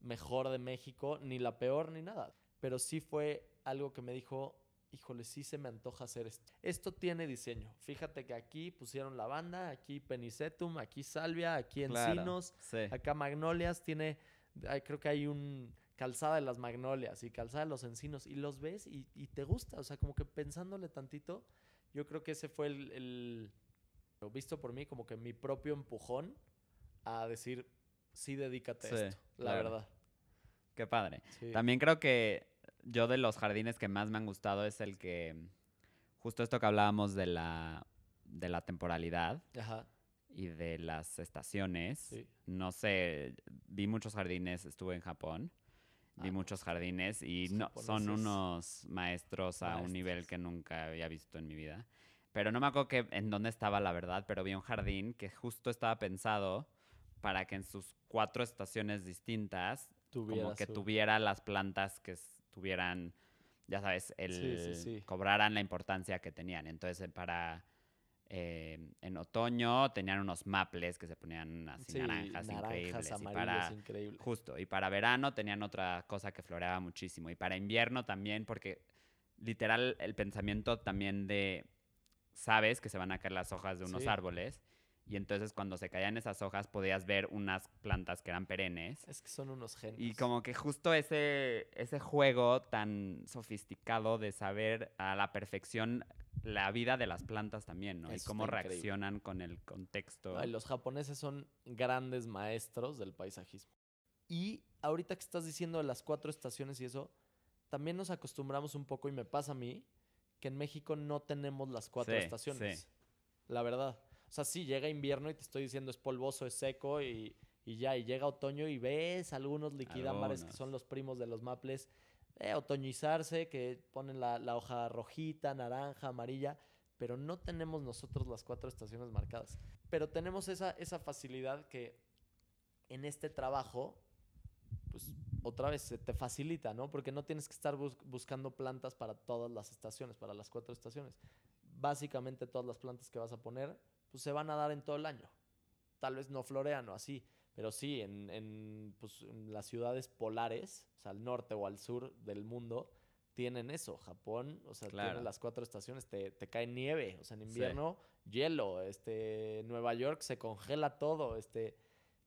mejor de México, ni la peor, ni nada. Pero sí fue algo que me dijo, híjole, sí se me antoja hacer esto. Esto tiene diseño. Fíjate que aquí pusieron lavanda, aquí penicetum, aquí salvia, aquí Claro, encinos, Sí. acá magnolias, tiene, creo que hay un calzada de las magnolias y calzada de los encinos y los ves y, y te gusta, o sea, como que pensándole tantito, yo creo que ese fue el, el- Lo visto por mí como que mi propio empujón a decir, sí, dedícate a esto, la claro. verdad. Qué padre. Sí. También creo que yo de los jardines que más me han gustado es el que, justo esto que hablábamos de la, de la temporalidad Ajá, y de las estaciones. sí. No sé, vi muchos jardines, estuve en Japón, vi Ah, muchos jardines y no, son unos maestros a un nivel Maestros. que nunca había visto en mi vida. Pero no me acuerdo que, en dónde estaba la verdad, pero vi un jardín que justo estaba pensado para que en sus cuatro estaciones distintas Tuviera como que su- tuviera las plantas que tuvieran, ya sabes, el Sí, sí, sí. cobraran la importancia que tenían. Entonces, eh, para eh, en otoño tenían unos maples que se ponían así sí, naranjas, increíbles. y para increíbles. justo, y para verano tenían otra cosa que floreaba muchísimo. Y para invierno también, porque literal el pensamiento también de sabes que se van a caer las hojas de unos árboles. Y entonces cuando se caían esas hojas podías ver unas plantas que eran perennes. Es que son unos genios. Y como que justo ese, ese juego tan sofisticado de saber a la perfección la vida de las plantas también, ¿no? y Eso cómo está increíble. reaccionan con el contexto. Ay, los japoneses son grandes maestros del paisajismo. Y ahorita que estás diciendo de las cuatro estaciones y eso, también nos acostumbramos un poco, y me pasa a mí, que en México no tenemos las cuatro Sí, estaciones. sí. La verdad. O sea, sí, llega invierno y te estoy diciendo es polvoso, es seco y, y ya, y llega otoño y ves algunos liquidámares que son los primos de los maples, eh, otoñizarse, que ponen la, la hoja rojita, naranja, amarilla, pero no tenemos nosotros las cuatro estaciones marcadas. Pero tenemos esa, esa facilidad que en este trabajo, pues otra vez se te facilita, ¿no? Porque no tienes que estar bus- buscando plantas para todas las estaciones, para las cuatro estaciones. Básicamente todas las plantas que vas a poner, pues se van a dar en todo el año. Tal vez no florean o así, pero sí, en, en, pues, en las ciudades polares, o sea, al norte o al sur del mundo, tienen eso. Japón, o sea, Claro. tiene las cuatro estaciones, te, te cae nieve, o sea, en Sí. invierno, hielo, este, Nueva York se congela todo, este,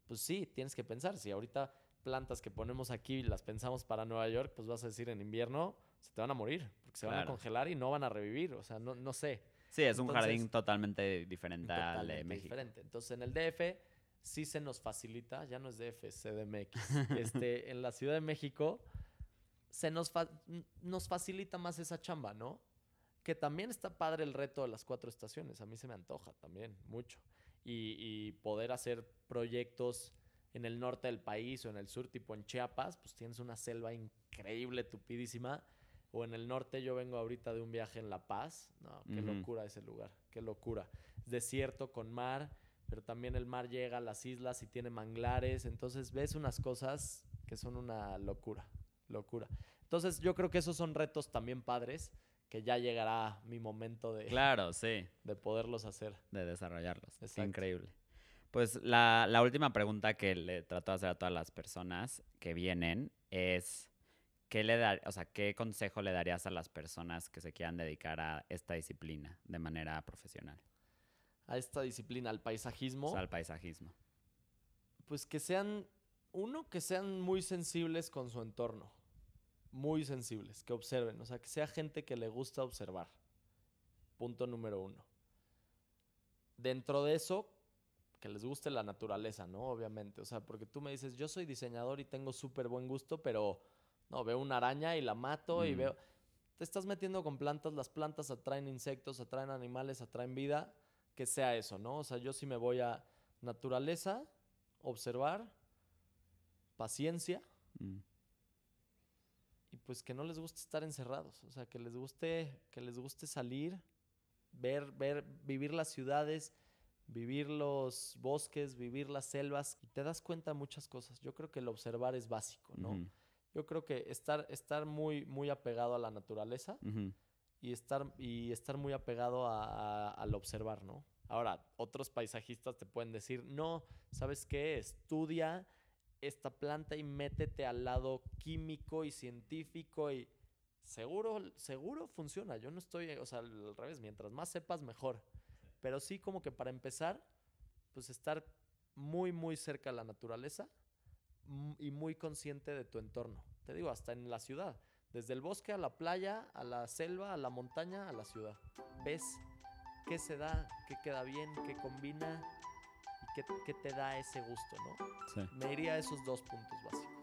pues sí, tienes que pensar, si ahorita plantas que ponemos aquí las pensamos para Nueva York, pues vas a decir en invierno se te van a morir, porque se van a congelar y no van a revivir, o sea, no, no sé. Sí, es un Entonces, jardín totalmente diferente al de Totalmente México. diferente. Entonces, en el DF sí se nos facilita, ya no es DF, es CDMX. *laughs* este, en la Ciudad de México se nos, fa- nos facilita más esa chamba, ¿no? Que también está padre el reto de las cuatro estaciones. A mí se me antoja también, mucho. Y, y poder hacer proyectos en el norte del país o en el sur, tipo en Chiapas, pues tienes una selva increíble, tupidísima. O en el norte, yo vengo ahorita de un viaje en La Paz. No, qué locura ese lugar, qué locura. Es desierto con mar, pero también el mar llega a las islas y tiene manglares. Entonces ves unas cosas que son una locura, locura. Entonces yo creo que esos son retos también padres, que ya llegará mi momento de, Claro, sí, de poderlos hacer. de desarrollarlos. Exacto. increíble. Pues la, la última pregunta que le trato de hacer a todas las personas que vienen es, ¿qué, le dar, o sea, ¿qué consejo le darías a las personas que se quieran dedicar a esta disciplina de manera profesional? A esta disciplina, al paisajismo. O sea, al paisajismo. pues que sean, uno, que sean muy sensibles con su entorno. Muy sensibles, que observen. O sea, que sea gente que le gusta observar. Punto número uno. Dentro de eso, que les guste la naturaleza, ¿no? Obviamente. O sea, porque tú me dices, yo soy diseñador y tengo súper buen gusto, pero no, veo una araña y la mato y Mm. veo. Te estás metiendo con plantas, las plantas atraen insectos, atraen animales, atraen vida. Que sea eso, ¿no? O sea, yo sí me voy a naturaleza, observar, paciencia Mm. y pues que no les guste estar encerrados, o sea, que les guste que les guste salir, ver ver vivir las ciudades, vivir los bosques, vivir las selvas y te das cuenta de muchas cosas. Yo creo que el observar es básico, ¿no? Yo creo que estar estar muy muy apegado a la naturaleza y estar, y estar muy apegado a- a- al observar, ¿no? Ahora, otros paisajistas te pueden decir, no, ¿sabes qué? Estudia esta planta y métete al lado químico y científico y seguro, seguro funciona. Yo no estoy, o sea, al revés, mientras más sepas, mejor. Pero sí como que para empezar, pues estar muy, muy cerca a la naturaleza y muy consciente de tu entorno. Te digo, hasta en la ciudad. Desde el bosque a la playa, a la selva, a la montaña, a la ciudad. Ves qué se da, qué queda bien, qué combina y qué, qué te da ese gusto, ¿no? Sí. Me iría a esos dos puntos básicos.